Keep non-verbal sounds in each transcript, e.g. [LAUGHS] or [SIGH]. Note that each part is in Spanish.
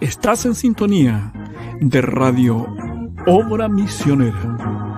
Estás en sintonía de Radio Obra Misionera.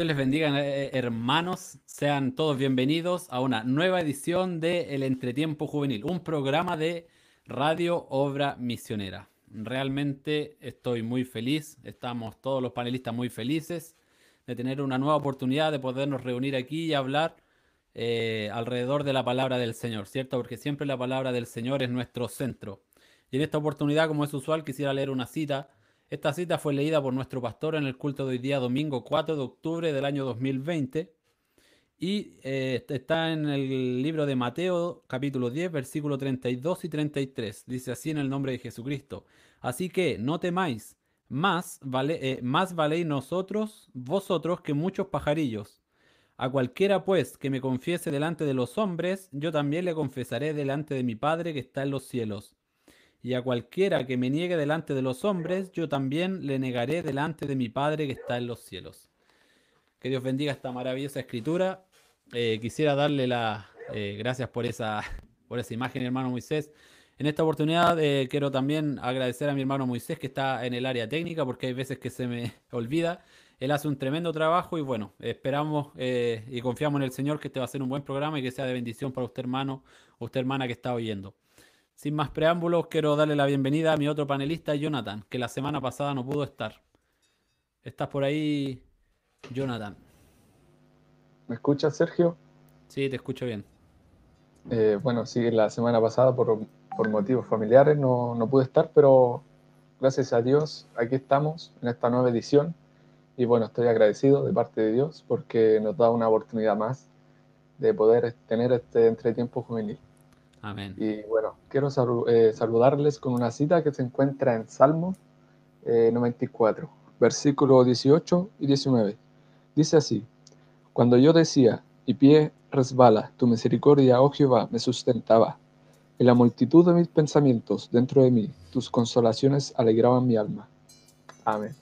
Dios les bendiga, eh, hermanos. Sean todos bienvenidos a una nueva edición de El Entretiempo Juvenil, un programa de Radio Obra Misionera. Realmente estoy muy feliz, estamos todos los panelistas muy felices de tener una nueva oportunidad de podernos reunir aquí y hablar eh, alrededor de la palabra del Señor, ¿cierto? Porque siempre la palabra del Señor es nuestro centro. Y en esta oportunidad, como es usual, quisiera leer una cita esta cita fue leída por nuestro pastor en el culto de hoy día, domingo 4 de octubre del año 2020. Y eh, está en el libro de Mateo, capítulo 10, versículo 32 y 33. Dice así en el nombre de Jesucristo. Así que no temáis, más, vale, eh, más valéis nosotros, vosotros, que muchos pajarillos. A cualquiera pues que me confiese delante de los hombres, yo también le confesaré delante de mi Padre que está en los cielos y a cualquiera que me niegue delante de los hombres, yo también le negaré delante de mi Padre que está en los cielos. Que Dios bendiga esta maravillosa escritura. Eh, quisiera darle las eh, gracias por esa, por esa imagen, hermano Moisés. En esta oportunidad eh, quiero también agradecer a mi hermano Moisés que está en el área técnica porque hay veces que se me [LAUGHS] olvida. Él hace un tremendo trabajo y bueno, esperamos y confiamos en el Señor que este va a ser un buen programa y que sea de bendición para usted hermano usted hermana que está oyendo. Sin más preámbulos, quiero darle la bienvenida a mi otro panelista, Jonathan, que la semana pasada no pudo estar. ¿Estás por ahí, Jonathan? ¿Me escuchas, Sergio? Sí, te escucho bien. Eh, bueno, sí, la semana pasada por, motivos familiares no, no, pude estar, pero gracias a Dios aquí estamos en esta nueva edición y bueno, estoy agradecido de parte de Dios porque nos da una oportunidad más de poder tener este entretiempo juvenil. Amén. Y bueno, quiero eh, saludarles con una cita que se encuentra en Salmo 94, eh, versículos 18 y 19. Dice así, cuando yo decía, y pie resbala, tu misericordia, oh Jehová, me sustentaba. En la multitud de mis pensamientos dentro de mí, tus consolaciones alegraban mi alma. Amén.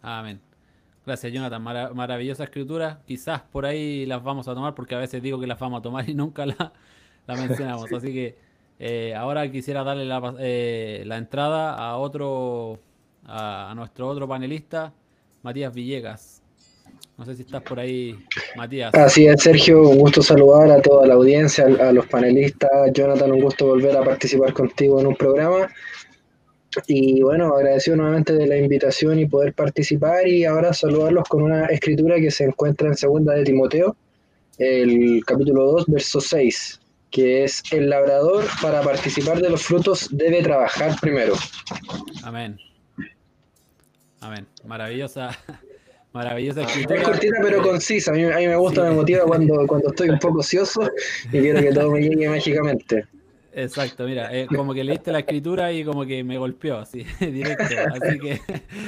Amén. Gracias, Jonathan. maravillosa escritura. Quizás por ahí las vamos a tomar, porque a veces digo que las vamos a tomar y nunca la, la mencionamos. [LAUGHS] Así que eh, ahora quisiera darle la, eh, la entrada a otro, a, nuestro otro panelista, Matías Villegas. No sé si estás por ahí, Matías. Así es, Sergio, un gusto saludar a toda la audiencia, a los panelistas. Jonathan, un gusto volver a participar contigo en un programa. Y bueno, agradecido nuevamente de la invitación y poder participar y ahora saludarlos con una escritura que se encuentra en segunda de Timoteo, el capítulo 2, verso 6 que es el labrador para participar de los frutos debe trabajar primero. Amén. Amén. Maravillosa, [LAUGHS] maravillosa escritura. Es cortita pero concisa. A mí, me gusta, me motiva cuando, cuando estoy un poco ocioso y quiero que todo me llegue mágicamente. Exacto, mira, como que leíste la escritura y como que me golpeó así, [LAUGHS] directo. Así que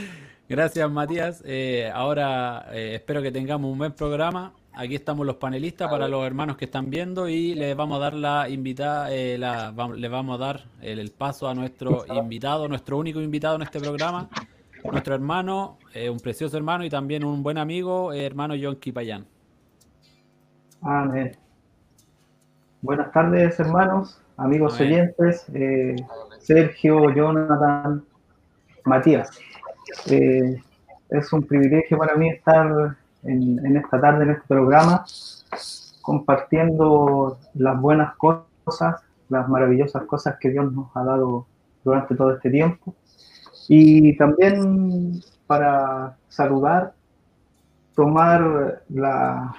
[LAUGHS] gracias Matías. Eh, ahora eh, espero que tengamos un buen programa aquí estamos los panelistas para los hermanos que están viendo y les vamos a dar la invitada, eh, les vamos a dar el, paso a nuestro invitado, nuestro único invitado en este programa, nuestro hermano, eh, un precioso hermano y también un buen amigo, eh, hermano John Kipayán. Amén. Buenas tardes, hermanos, amigos oyentes, Sergio, Jonathan, Matías. es un privilegio para mí estar en, esta tarde, en este programa, compartiendo las buenas cosas, las maravillosas cosas que Dios nos ha dado durante todo este tiempo. Y también para saludar, tomar la,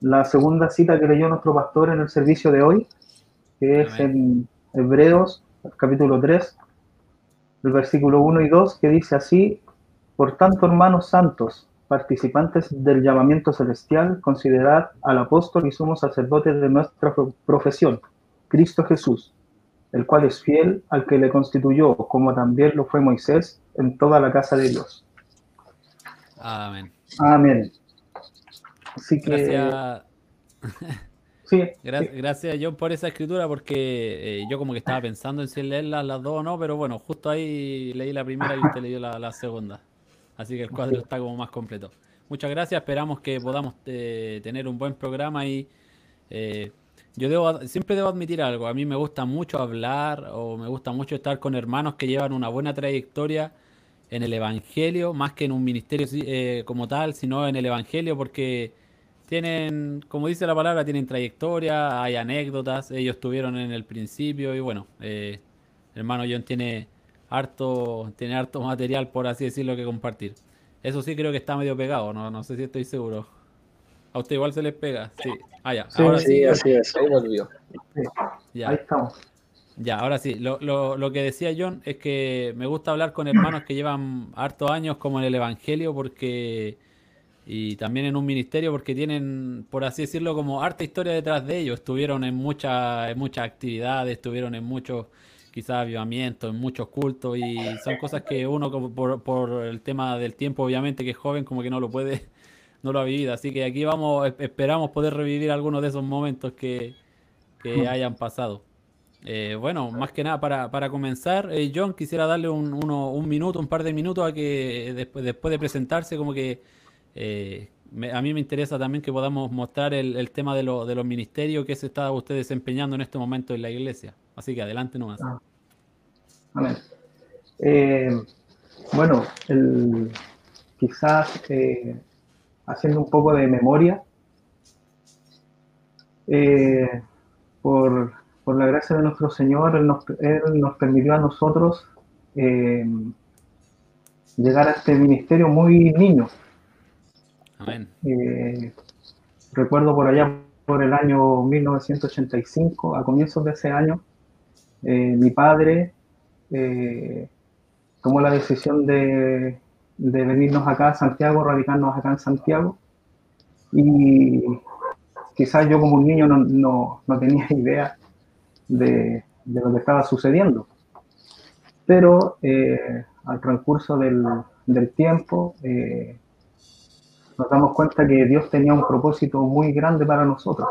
la segunda cita que leyó nuestro pastor en el servicio de hoy, que es en Hebreos, capítulo 3, el versículo 1 y 2, que dice así, por tanto, hermanos santos, participantes del llamamiento celestial, considerad al apóstol y sumo sacerdote de nuestra profesión, Cristo Jesús, el cual es fiel al que le constituyó, como también lo fue Moisés en toda la casa de Dios. Amén. Amén. Así que, Gracias. [LAUGHS] sí, Gra- Gracias, John, por esa escritura, porque eh, yo como que estaba pensando en si leerlas las dos o no, pero bueno, justo ahí leí la primera y usted leyó la, la segunda. Así que el cuadro está como más completo. Muchas gracias, esperamos que podamos eh, tener un buen programa y eh, yo debo, siempre debo admitir algo, a mí me gusta mucho hablar o me gusta mucho estar con hermanos que llevan una buena trayectoria en el Evangelio, más que en un ministerio eh, como tal, sino en el Evangelio, porque tienen, como dice la palabra, tienen trayectoria, hay anécdotas, ellos estuvieron en el principio y bueno, hermano John tiene harto, tiene harto material, por así decirlo, que compartir. Eso sí creo que está medio pegado, no, no sé si estoy seguro. A usted igual se les pega, sí. Ah, ya, Sí, ahora Sí, sí, así es. Ahí volvió. ya. ahí estamos. Ya, ahora sí, lo, lo- lo que decía John es que me gusta hablar con hermanos que llevan hartos años como en el Evangelio porque y también en un ministerio porque tienen, por así decirlo, como harta historia detrás de ellos. Estuvieron en muchas en muchas actividades, estuvieron en muchos quizás avivamientos, en muchos cultos y son cosas que uno como por, por el tema del tiempo, obviamente que es joven, como que no lo puede, [LAUGHS] no lo ha vivido. Así que aquí vamos, esperamos poder revivir algunos de esos momentos que, que hayan pasado. Eh, bueno, más que nada para, para comenzar, eh, John, quisiera darle un, uno- un minuto, un par de minutos a que después, después de presentarse, como que eh, me- a mí me interesa también que podamos mostrar el, el tema de, lo- de los ministerios que se está usted desempeñando en este momento en la iglesia. Así que adelante nomás. Ah. Amén. Eh, bueno, el- quizás eh, haciendo un poco de memoria, eh, por, por la gracia de nuestro Señor, Él nos, Él nos permitió a nosotros eh, llegar a este ministerio muy niño. Amén. Recuerdo por allá por el año 1985, a comienzos de ese año, eh, mi padre eh, tomó la decisión de, venirnos acá a Santiago, radicarnos acá en Santiago. Y quizás yo como un niño no, tenía [LAUGHS] idea de, lo que estaba sucediendo. Pero eh, al transcurso del, tiempo nos damos cuenta que Dios tenía un propósito muy grande para nosotros.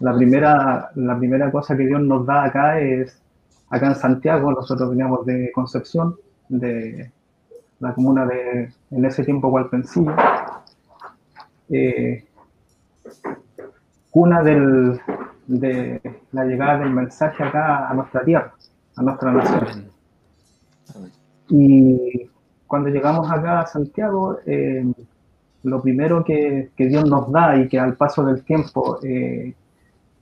La primera, la primera cosa que Dios nos da acá es, acá en Santiago, nosotros veníamos de Concepción, de la comuna de, en ese tiempo, Hualpencillo, eh, cuna del, de la llegada del mensaje acá a nuestra tierra, a nuestra nación. Y cuando llegamos acá a Santiago, eh, lo primero que, que Dios nos da y que al paso del tiempo eh,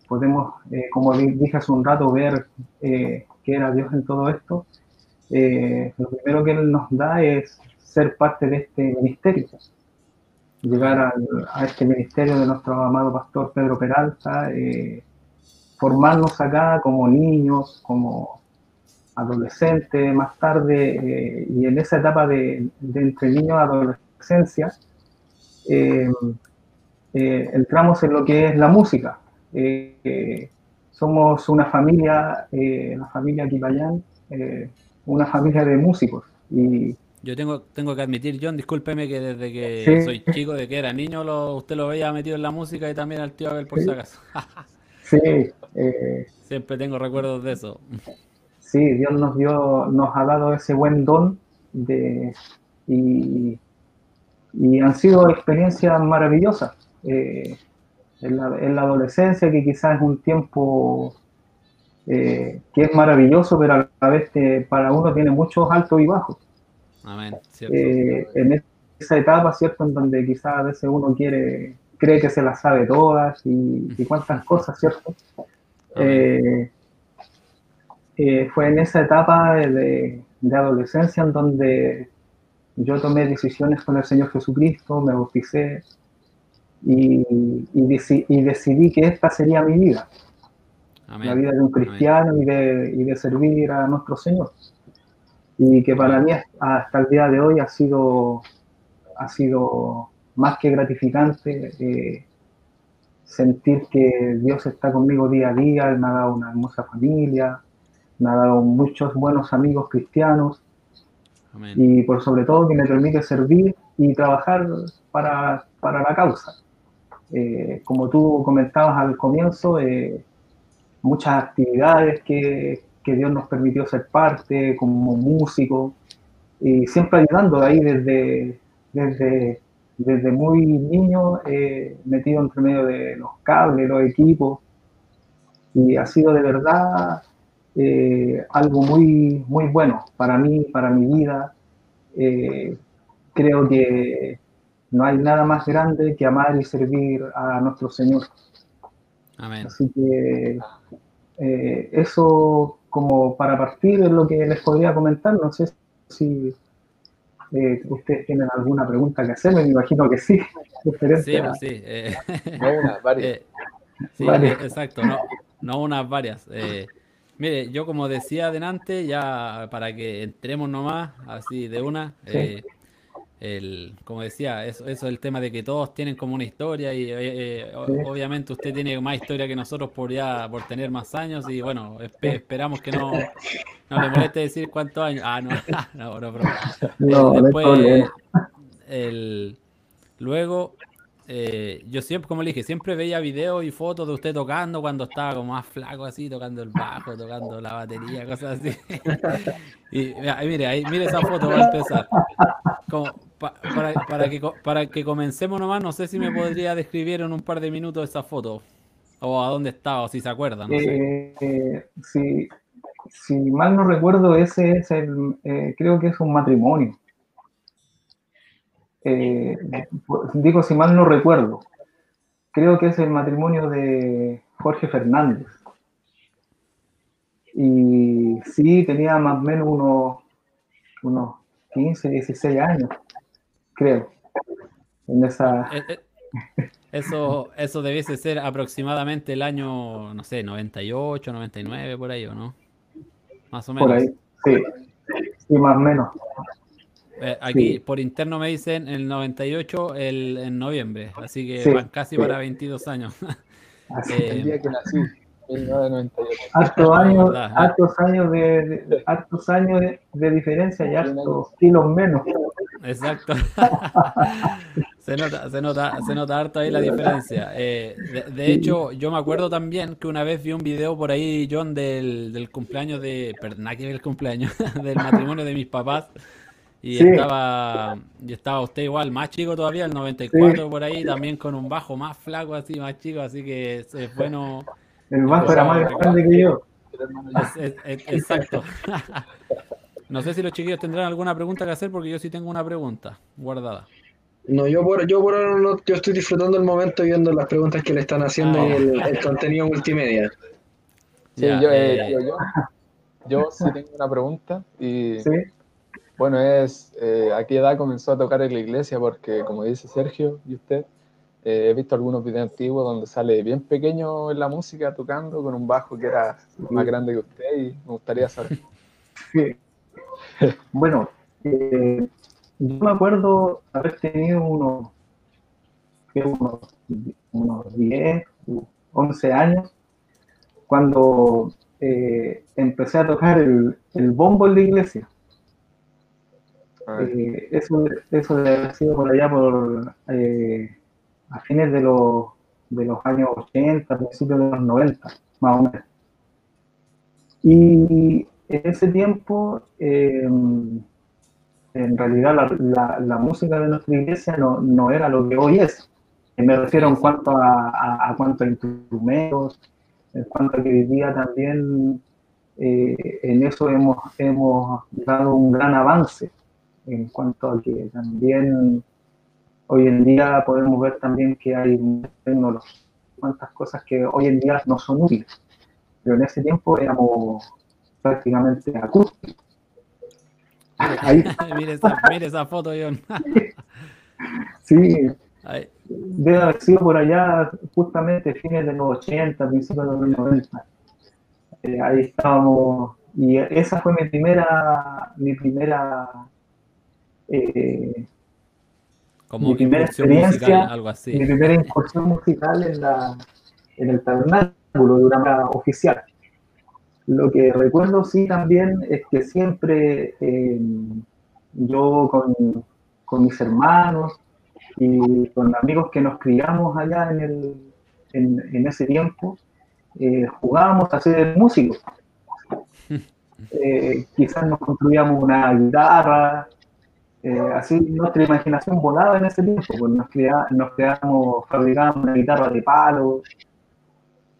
podemos, eh, como di- dije hace un rato, ver eh, que era Dios en todo esto, eh, lo primero que Él nos da es ser parte de este ministerio. Llegar a este ministerio de nuestro amado pastor Pedro Peralta, eh, formarnos acá como niños, como adolescente, más tarde, y en esa etapa de, de entre niños y adolescencia, entramos en lo que es la música. Eh, somos una familia, eh, la familia Quipayán, eh, una familia de músicos. Y Yo tengo, tengo que admitir, John, discúlpeme que desde que Sí. soy chico, de que era niño, lo- usted lo veía metido en la música y también al tío Abel por Sí. si acaso. [LAUGHS] sí, eh, Siempre tengo recuerdos de eso. sí, Dios nos dio, nos ha dado ese buen don de, y, y han sido experiencias maravillosas. Eh, en, la, en la adolescencia, que quizás es un tiempo eh, que es maravilloso, pero a la vez que para uno tiene muchos altos y bajos. Amén. Eh, en esa etapa, ¿cierto? En donde quizás a veces uno quiere, cree que se las sabe todas y, y cuántas cosas, ¿cierto? Eh, eh, fue en esa etapa de, de adolescencia en donde yo tomé decisiones con el Señor Jesucristo, me bauticé y, y deci- y decidí que esta sería mi vida, Amén. la vida de un cristiano y de, y de servir a nuestro Señor. Y que para mí hasta el día de hoy ha sido, ha sido más que gratificante eh, sentir que Dios está conmigo día a día, Él me ha dado una hermosa familia, me ha dado muchos buenos amigos cristianos Amén. y por sobre todo que me permite servir y trabajar para, para la causa. Eh, como tú comentabas al comienzo, eh, muchas actividades que, que Dios nos permitió ser parte como músico y siempre ayudando ahí desde, desde, desde muy niño, eh, metido entre medio de los cables, los equipos y ha sido de verdad eh, algo muy, muy bueno para mí, para mi vida. Eh, creo que no hay nada más grande que amar y servir a nuestro Señor. Amén. Así que eh, eso como para partir es lo que les podría comentar. No sé si eh, ustedes tienen alguna pregunta que hacerme, me imagino que sí. [LAUGHS] Sí, a- pues sí. eh, [LAUGHS] No una, varias. eh, sí, eh, exacto, no, no unas varias. eh, mire, yo como decía adelante, ya para que entremos nomás, así de una, Sí. El, como decía, eso, eso es el tema de que todos tienen como una historia y eh, eh, Sí. obviamente usted tiene más historia que nosotros por ya, por tener más años y bueno, espe- esperamos que no, no le moleste decir cuántos años. Ah, no, [LAUGHS] no, no. No, Después, el, luego, eh, yo siempre, como le dije, siempre veía videos y fotos de usted tocando cuando estaba como más flaco así, tocando el bajo, tocando la batería, cosas así. [LAUGHS] Y mira, mire, ahí, mire esa foto para empezar. Como, pa- para, que, para que comencemos nomás, no sé si me podría describir en un par de minutos esa foto. O a dónde estaba, o si se acuerdan. Sé. Eh, si, si mal no recuerdo, ese es el, eh, creo que es un matrimonio. Eh, digo, si mal no recuerdo, creo que es el matrimonio de Jorge Fernández. Y sí, tenía más o menos unos, unos 15, 16 años, creo. En esa, Eh, eh, Eso, eso debiese ser aproximadamente el año, no sé, 98, 99, por ahí, ¿o no? Más o menos. por ahí, sí, sí, más o menos. Eh, aquí Sí. por interno me dicen el 98 el, en noviembre, así que Sí, van casi sí. para 22 años. [LAUGHS] Así Eh, El día que nací, 1998. hartos No, años, hartos años de, de- hartos años de, de diferencia y hartos kilos menos. Exacto. [LAUGHS] se nota, se nota, se nota harto ahí la diferencia. Eh, de, de hecho, yo me acuerdo también que una vez vi un video por ahí, John, del, del cumpleaños de, perdón, que el cumpleaños, [LAUGHS] del matrimonio de mis papás. Y Sí. estaba, y estaba usted igual, más chico todavía, el 94 por ahí, también con un bajo más flaco, así, más chico, así que es, es bueno. El bajo era más grande que yo. es- es- es- exacto. [LAUGHS] No sé si los chiquillos tendrán alguna pregunta que hacer, porque yo sí tengo una pregunta guardada. No, yo por, yo por ahora no, yo estoy disfrutando el momento viendo las preguntas que le están haciendo Ah. y el, el contenido multimedia. Sí, Ya, yo, eh, yo, yo, yo sí tengo una pregunta y Sí, bueno, es eh, a qué edad comenzó a tocar en la iglesia porque como dice Sergio y usted, eh, he visto algunos videos antiguos donde sale bien pequeño en la música tocando con un bajo que era más grande que usted y me gustaría saber. sí. Bueno, eh, yo me acuerdo haber tenido unos, unos, unos 10, 11 años cuando eh, empecé a tocar el, el bombo en la iglesia. A ver, Eh, eso, eso debe haber sido por allá por eh, a fines de los, de los años 80, principios de los 90, más o menos. Y ese tiempo, eh, en realidad la, música de nuestra iglesia no, no era lo que hoy es. Me refiero en cuanto a, a, cuanto a instrumentos, en cuanto a que día también eh, en eso hemos, hemos dado un gran avance en cuanto a que también hoy en día podemos ver también que hay tecnología, cosas que hoy en día no son útiles, pero en ese tiempo éramos prácticamente acústicos. Ahí, [LAUGHS] mire, esa, foto, John. [LAUGHS] sí, Ahí. debe haber sido por allá justamente fines de los 80, principios de los 90. Eh, ahí estábamos, y esa fue mi primera, mi primera eh, Como mi primera experiencia, musical, algo así. mi primera incursión musical en, la, en el tabernáculo de una manera oficial. Lo que recuerdo sí también es que siempre eh, yo con, con mis hermanos y con amigos que nos criamos allá en, el, en, en ese tiempo, eh, jugábamos a ser músicos. [LAUGHS] Eh, quizás nos construíamos una guitarra, eh, así nuestra imaginación volaba en ese tiempo, pues nos, crea- nos creábamos, fabricábamos una guitarra de palo,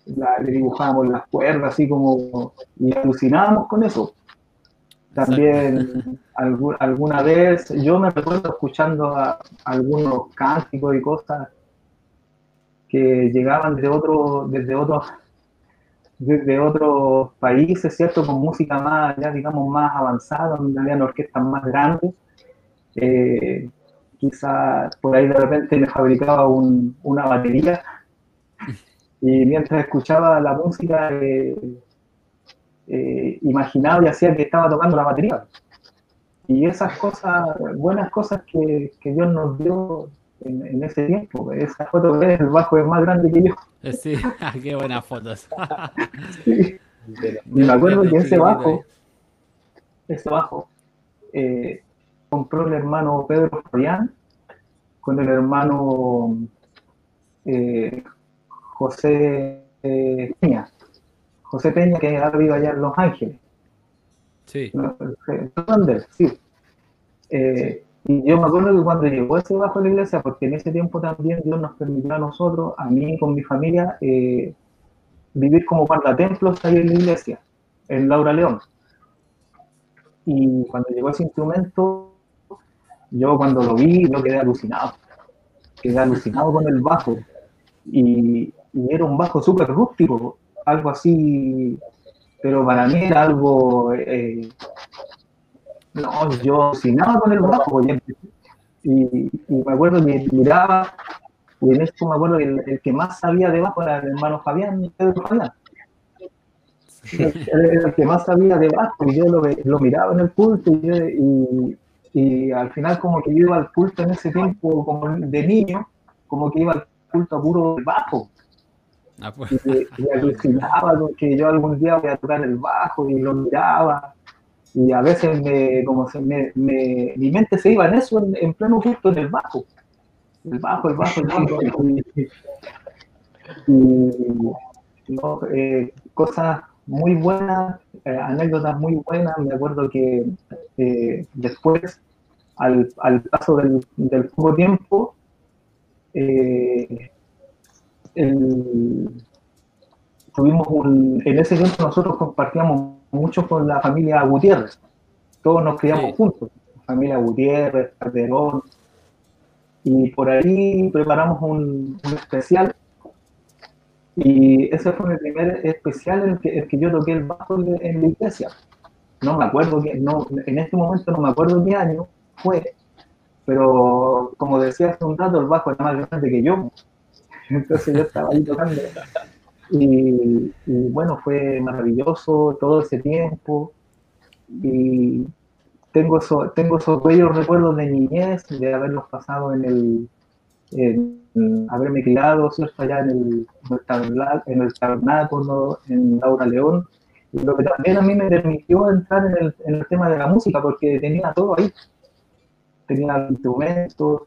la- le dibujábamos las cuerdas así como, y alucinábamos con eso. También algu- alguna vez, yo me recuerdo escuchando a- algunos cánticos y cosas que llegaban de otro, desde otros desde otros países, ¿cierto? Con música más, ya digamos, más avanzada, donde habían orquestas más grandes. Eh, quizás por ahí de repente me fabricaba un- una batería y mientras escuchaba la música eh, eh, imaginaba y hacía que estaba tocando la batería. Y esas cosas, buenas cosas que, que Dios nos dio en, en ese tiempo. Esa foto que ves, el bajo es más grande que yo. Eh, Sí, [LAUGHS] qué buenas fotos. [LAUGHS] Y me acuerdo que ese bajo, ese bajo, eh, compró el hermano Pedro Fabián con el hermano eh, José eh, Peña. José Peña, que ahora vive allá en Los Ángeles. Sí, ¿no? Eh, sí. Eh, y yo me acuerdo que cuando llegó ese bajo a la iglesia, porque en ese tiempo también Dios nos permitió a nosotros, a mí y con mi familia, eh, vivir como guardatemplos ahí en la iglesia, en Laura León. Y cuando llegó ese instrumento, yo cuando lo vi, yo quedé alucinado. Quedé alucinado con el bajo. Y, y era un bajo súper rústico, algo así, pero para mí era algo... eh, no, yo alucinaba con el bajo. Y, me acuerdo que miraba, y en esto me acuerdo que el, el que más sabía de bajo era el hermano Fabián, Pedro Fabián. Era el que más sabía de bajo, y yo lo, miraba en el culto, y, yo- y- y al final como que yo iba al culto en ese tiempo, como de niño, como que iba al culto a puro bajo. Ah, pues, y, y alucinaba con que yo algún día voy a tocar el bajo y lo miraba. Y a veces me, como se me, me- mi mente se iba en eso en, en pleno culto en el bajo. El bajo, el bajo, el bajo. [LAUGHS] Y, y, no, eh, cosas muy buenas eh, anécdotas muy buenas. Me acuerdo que eh, después al, al paso del, del poco tiempo eh, el- tuvimos un, en ese tiempo nosotros compartíamos mucho con la familia Gutiérrez, todos nos criamos Sí. juntos, familia Gutiérrez, Calderón, y por ahí preparamos un, un especial, y ese fue mi primer especial en el que, el que yo toqué el bajo en, en la iglesia. No me acuerdo, que, no, en este momento no me acuerdo qué año fue, pero como decía hace un rato, el bajo era más grande que yo. Entonces yo estaba ahí tocando. Y, bueno, fue maravilloso todo ese tiempo. Y tengo, eso, tengo esos bellos recuerdos de niñez, de haberlos pasado en el. en- haberme criado, ¿cierto? Allá en el, en el taberná- en el tabernáculo, en Laura León. Y lo que también a mí me permitió entrar en el, en el tema de la música, porque tenía todo ahí. Tenía instrumentos,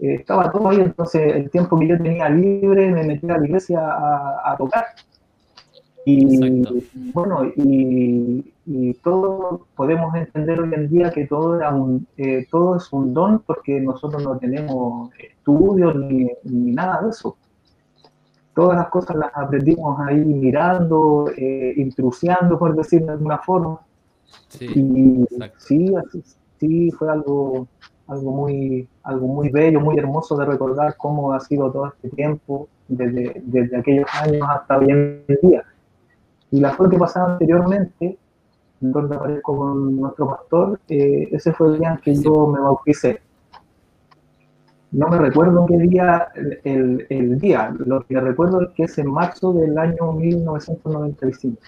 eh, estaba todo ahí, entonces el tiempo que yo tenía libre me metí a la iglesia a, a tocar. Y Exacto. bueno, y, y todo podemos entender hoy en día que todo, era un, eh, todo es un don porque nosotros no tenemos estudios ni, ni nada de eso. Todas las cosas las aprendimos ahí mirando, eh, intrusiando, por decirlo de alguna forma. sí, Y exacto. sí, así- sí, fue algo, algo, muy, algo muy bello, muy hermoso de recordar cómo ha sido todo este tiempo, desde, desde aquellos años hasta hoy en día. Y la foto que pasaba anteriormente, en donde aparezco con nuestro pastor, eh, ese fue el día en que yo me bauticé. No me recuerdo qué día, el, el- el día, lo que recuerdo es que es en marzo del año 1995,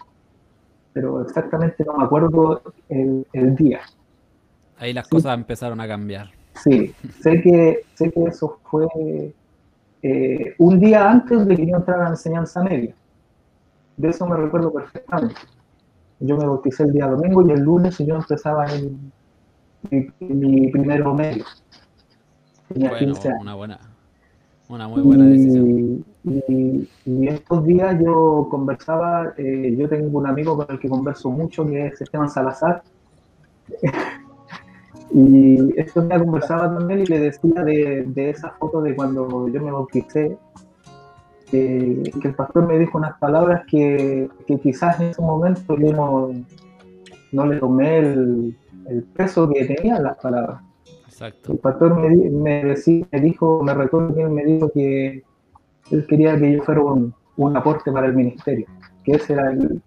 pero exactamente no me acuerdo el, el día. Ahí las cosas empezaron a cambiar. Sí, sé que, sé que eso fue eh, un día antes de que yo entrara a la enseñanza media. De eso me recuerdo perfectamente. Yo me bauticé el día domingo y el lunes yo empezaba en mi, mi primero medio. Tenía Bueno, 15 años. una buena, una muy buena decisión. Y, y estos días yo conversaba, eh, yo tengo un amigo con el que converso mucho, que es Esteban Salazar. [LAUGHS] y estos días conversaba con él y le decía de, de esa foto de cuando yo me bauticé, que el pastor me dijo unas palabras que, que quizás en ese momento yo no, no le tomé el, el peso que tenían las palabras. Exacto. El pastor me, me, decí- me dijo, me recuerdo que él me dijo que él quería que yo fuera un, un aporte para el ministerio, que ese era el,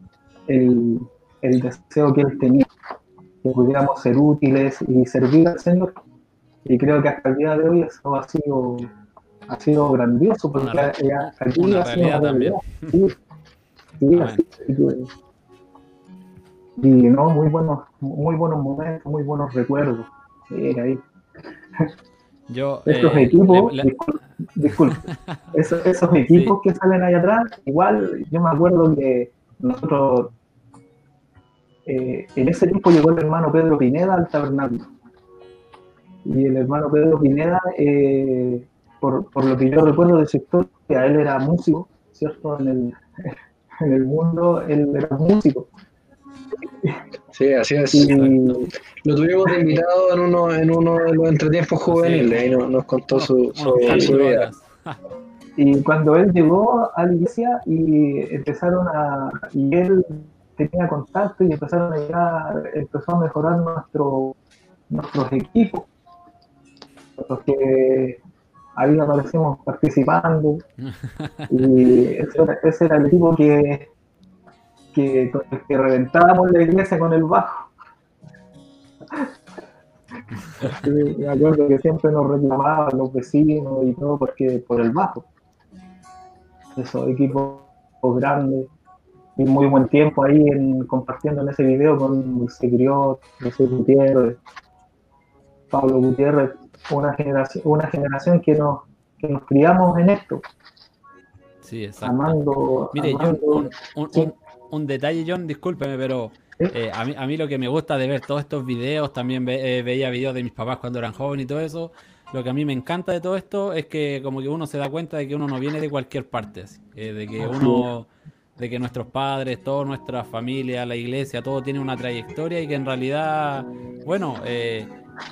el, el deseo que él tenía, que pudiéramos ser útiles y servir al Señor. Y creo que hasta el día de hoy eso ha sido, ha sido grandioso, porque Una eh, aquí una ha sido también. Sí, sí, así y no, muy buenos, muy buenos momentos, muy buenos recuerdos. Eh, ahí. Yo, Estos eh, equipos, le- le- discul- disculpe, [LAUGHS] esos, esos equipos que salen ahí atrás, igual yo me acuerdo que nosotros, eh, en ese tiempo llegó el hermano Pedro Pineda al tabernáculo. Y el hermano Pedro Pineda, eh, por, por lo que yo recuerdo de su historia, él era músico, ¿cierto? En el, [LAUGHS] en el mundo, él era músico. Sí, así es. Y, Lo tuvimos de invitado en uno, en uno de los entretiempos juveniles, ahí nos, nos contó su, su, vida. Y cuando él llegó a la iglesia y empezaron a, y él tenía contacto y empezaron a llegar, empezó a mejorar nuestro, nuestros equipos, los que ahí aparecimos participando, [LAUGHS] y ese era, ese era el equipo que, que, que reventábamos la iglesia con el bajo. [LAUGHS] Sí, me acuerdo que siempre nos reclamaban los vecinos y todo porque por el bajo. Esos equipos grandes y muy buen tiempo ahí en, compartiendo en ese video con Dulce Griot, José Gutiérrez, Pablo Gutiérrez, una generación, una generación que nos, que nos criamos en esto, Sí, exacto. amando, Mire, John, amando- un, un- Sí. un- un detalle, John, discúlpeme, pero Sí. eh, a, mí, a mí lo que me gusta de ver todos estos videos, también ve- eh, veía videos de mis papás cuando eran jóvenes y todo eso, lo que a mí me encanta de todo esto es que como que uno se da cuenta de que uno no viene de cualquier parte, así, eh, de que uno, de que nuestros padres, toda nuestra familia, la iglesia, todo tiene una trayectoria y que en realidad, bueno, eh,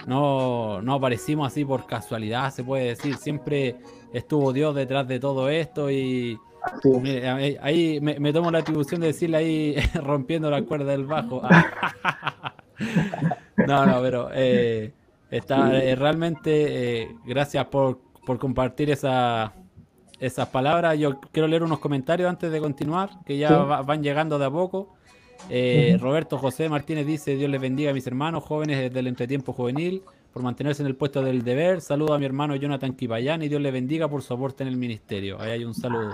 no, no aparecimos así por casualidad, se puede decir, siempre estuvo Dios detrás de todo esto y... sí, Mire, ahí, me, me tomo la atribución de decirle ahí [LAUGHS] rompiendo la cuerda del bajo. Ah. [LAUGHS] No, no, pero eh, está eh, realmente eh, gracias por, por compartir esa, esas palabras. Yo quiero leer unos comentarios antes de continuar, que ya Sí. va- van llegando de a poco. Eh. Roberto José Martínez dice, Dios les bendiga a mis hermanos jóvenes del entretiempo juvenil por mantenerse en el puesto del deber. Saludo a mi hermano Jonathan Kipayán y Dios le bendiga por su aporte en el ministerio. Ahí hay un saludo.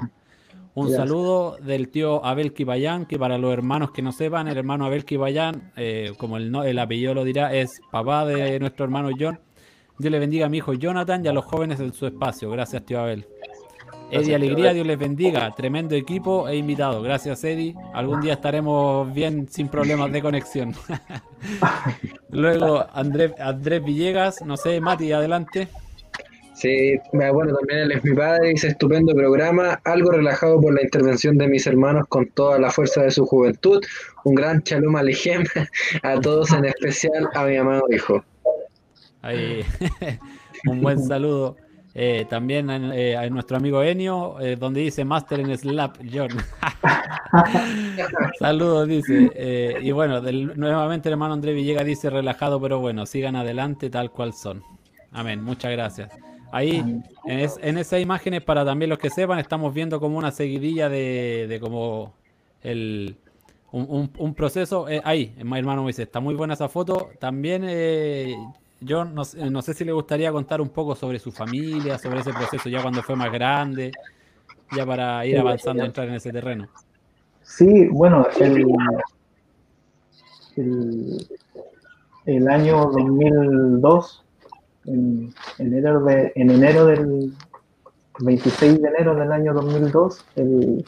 Un Gracias. saludo del tío Abel Kibayán, que para los hermanos que no sepan, el hermano Abel Kibayán, eh, como el, no- el apellido lo dirá, es papá de nuestro hermano John. Dios le bendiga a mi hijo Jonathan y a los jóvenes en su espacio. Gracias, tío Abel. Eddie Alegría. Dios les bendiga. Tremendo equipo e invitado. Gracias, Eddie. Algún día estaremos bien sin problemas de conexión. [LAUGHS] Luego, Andrés, Andrés Villegas, no sé, Mati, adelante. Sí, bueno, también él es mi padre, dice estupendo programa, algo relajado por la intervención de mis hermanos con toda la fuerza de su juventud. Un gran shalom alejem a todos, en especial a mi amado hijo. Ahí, [LAUGHS] un buen saludo. Eh, también a, eh, a nuestro amigo Enio, eh, donde dice Master en Slap, John. [LAUGHS] Saludos, dice. Y bueno, del- nuevamente el hermano André Villegas dice relajado, pero bueno, sigan adelante tal cual son. Amén, muchas gracias. Ahí, en, es- en esas imágenes, para también los que sepan, estamos viendo como una seguidilla de, de como el, un, un- un proceso. ahí, mi hermano me dice, está muy buena esa foto. También, yo no, sé- no sé si le gustaría contar un poco sobre su familia, sobre ese proceso ya cuando fue más grande, ya para ir avanzando, ya. entrar en ese terreno. Sí, bueno, el, el, el año 2002 en, enero, de, en enero del 26 de enero del año 2002, el,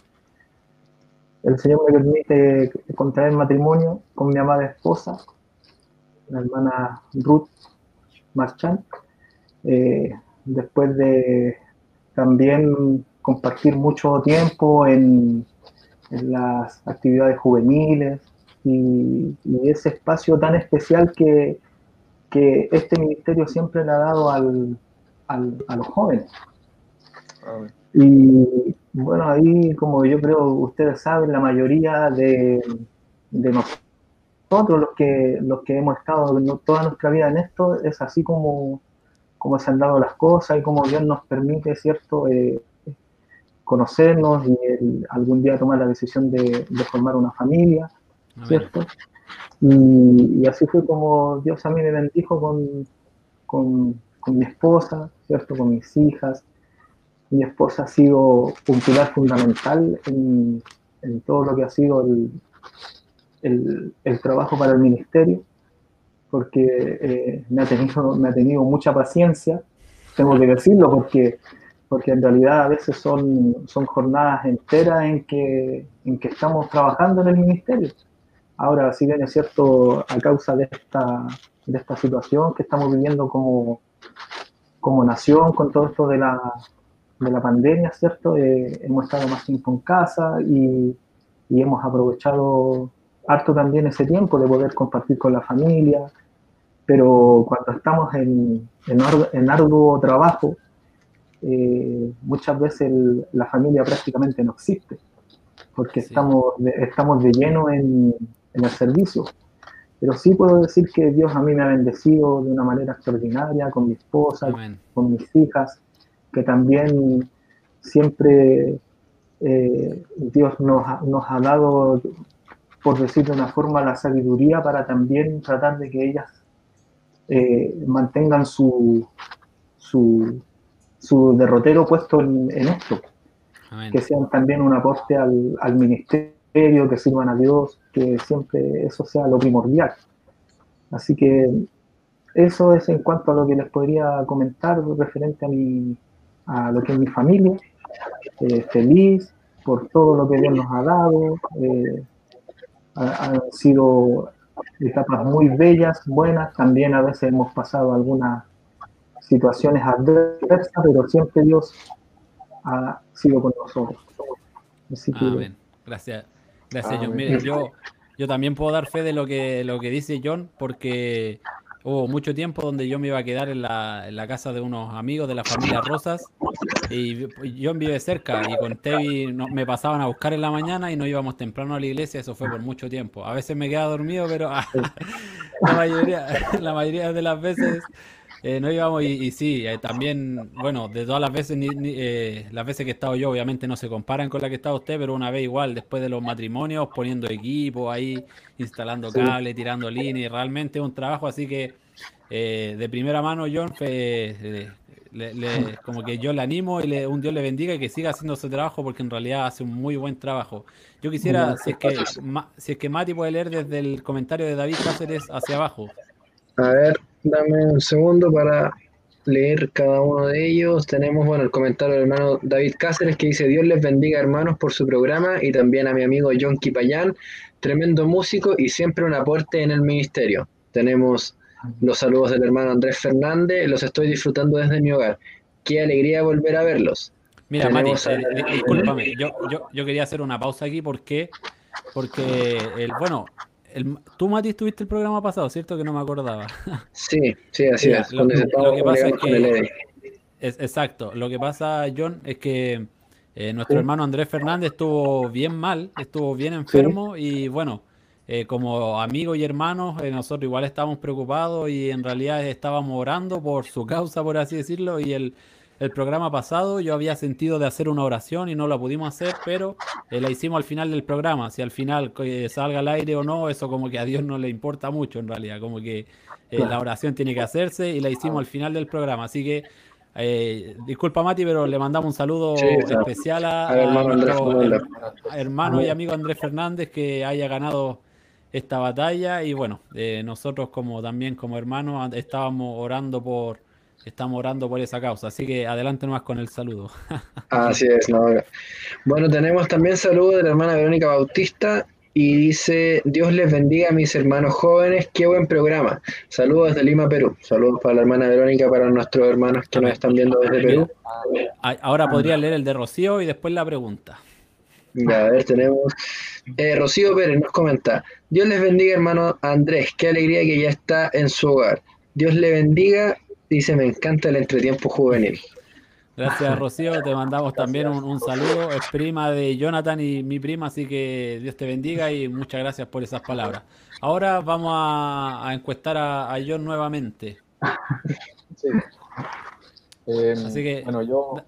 el Señor me permite contraer matrimonio con mi amada esposa, la hermana Ruth Marchand, eh, después de también compartir mucho tiempo en, las actividades juveniles y, ese espacio tan especial que, este ministerio siempre le ha dado al, a los jóvenes. Y bueno, ahí como yo creo ustedes saben, la mayoría de, de nosotros, los que, los que hemos estado toda nuestra vida en esto, es así como, como se han dado las cosas y como Dios nos permite, ¿cierto?, eh, conocernos y algún día tomar la decisión de, formar una familia, ¿cierto? Y, así fue como Dios a mí me bendijo con, con, con mi esposa, ¿cierto? Con mis hijas, mi esposa ha sido un pilar fundamental en, todo lo que ha sido el, trabajo para el ministerio, porque eh, me, ha tenido, me ha tenido mucha paciencia, tengo que decirlo, porque, porque en realidad a veces son, son jornadas enteras en que, en que estamos trabajando en el ministerio. Ahora, si bien es cierto, a causa de esta, de esta situación que estamos viviendo como, como nación, con todo esto de la, de la pandemia, ¿cierto? Eh, hemos estado más tiempo en casa y, y, hemos aprovechado harto también ese tiempo de poder compartir con la familia, pero cuando estamos en, en, arduo trabajo, eh, muchas veces la familia prácticamente no existe, porque estamos, de, estamos de lleno en, en el servicio. Pero sí puedo decir que Dios a mí me ha bendecido de una manera extraordinaria con mi esposa, con mis hijas que también siempre eh, Dios nos, nos, ha dado, por decir de una forma, la sabiduría para también tratar de que ellas eh, mantengan su, su, su, derrotero puesto en, esto, que sean también un aporte al, al ministerio, que sirvan a Dios, que siempre eso sea lo primordial. Así que eso es en cuanto a lo que les podría comentar referente a mi, a lo que es mi familia, eh, feliz por todo lo que Dios nos ha dado. Eh, han sido etapas muy bellas, buenas, también a veces hemos pasado algunas situaciones adversas, pero siempre Dios ha sido con nosotros. Amén. Gracias, gracias John. yo, yo también puedo dar fe de lo que, lo que dice John, porque hubo mucho tiempo donde yo me iba a quedar en la, casa de unos amigos de la familia Rosas y yo vive cerca y con Tevi me pasaban a buscar en la mañana y nos íbamos temprano a la iglesia, eso fue por mucho tiempo. A veces me quedaba dormido, pero [LAUGHS] la, mayoría, la mayoría de las veces eh, no íbamos y, sí, eh, también, bueno, de todas las veces, eh, las veces que he estado yo, obviamente no se comparan con la que está usted, pero una vez igual, después de los matrimonios, poniendo equipo ahí, instalando cable, tirando líneas, realmente un trabajo, así que de primera mano, John, como que yo le animo y le, un Dios le bendiga y que siga haciendo su trabajo porque en realidad hace un muy buen trabajo. Yo quisiera, si es que, si es que Mati puede leer desde el comentario de David Cáceres hacia abajo. A ver, dame un segundo para leer cada uno de ellos. Tenemos, bueno, el comentario del hermano David Cáceres que dice, Dios les bendiga hermanos por su programa y también a mi amigo John Kipayán, tremendo músico y siempre un aporte en el ministerio. Tenemos los saludos del hermano Andrés Fernández, los estoy disfrutando desde mi hogar. Qué alegría volver a verlos. Mira, Mati, eh, discúlpame, yo, yo, yo, quería hacer una pausa aquí porque, porque el, bueno, tú, Mati, estuviste el programa pasado, ¿cierto? Que no me acordaba. [LAUGHS] Sí, sí, así es. Lo, que pasa es que, exacto. Lo que pasa, John, es que eh, nuestro hermano Andrés Fernández estuvo bien mal, estuvo bien enfermo y bueno, eh, como amigos y hermanos, eh, nosotros igual estábamos preocupados y en realidad estábamos orando por su causa, por así decirlo, y el el programa pasado yo había sentido de hacer una oración y no la pudimos hacer, pero eh, la hicimos al final del programa. Si al final eh, salga al aire o no, eso como que a Dios no le importa mucho en realidad. Como que eh, la oración tiene que hacerse y la hicimos al final del programa. Así que disculpa Mati, pero le mandamos un saludo especial a, nuestro hermano y amigo Andrés Fernández que haya ganado esta batalla y bueno, nosotros como también como hermanos estábamos orando por estamos orando por esa causa. Así que adelante nomás con el saludo. [LAUGHS] Así es, no. Bueno, tenemos también saludos de la hermana Verónica Bautista y dice, Dios les bendiga a mis hermanos jóvenes, qué buen programa. Saludos desde Lima, Perú. Saludos para la hermana Verónica, para nuestros hermanos que nos están viendo desde Perú. Ahora podría leer el de Rocío y después la pregunta. Ya, a ver, tenemos. Eh, Rocío Pérez nos comenta: Dios les bendiga, hermano Andrés. Qué alegría que ya está en su hogar. Dios le bendiga. Dice: Me encanta el entretiempo juvenil. Gracias, [LAUGHS] Rocío. Te mandamos también un, saludo. Es prima de Jonathan y mi prima, así que Dios te bendiga y muchas gracias por esas palabras. Ahora vamos a, encuestar a, John nuevamente. Sí. así que. Bueno, yo.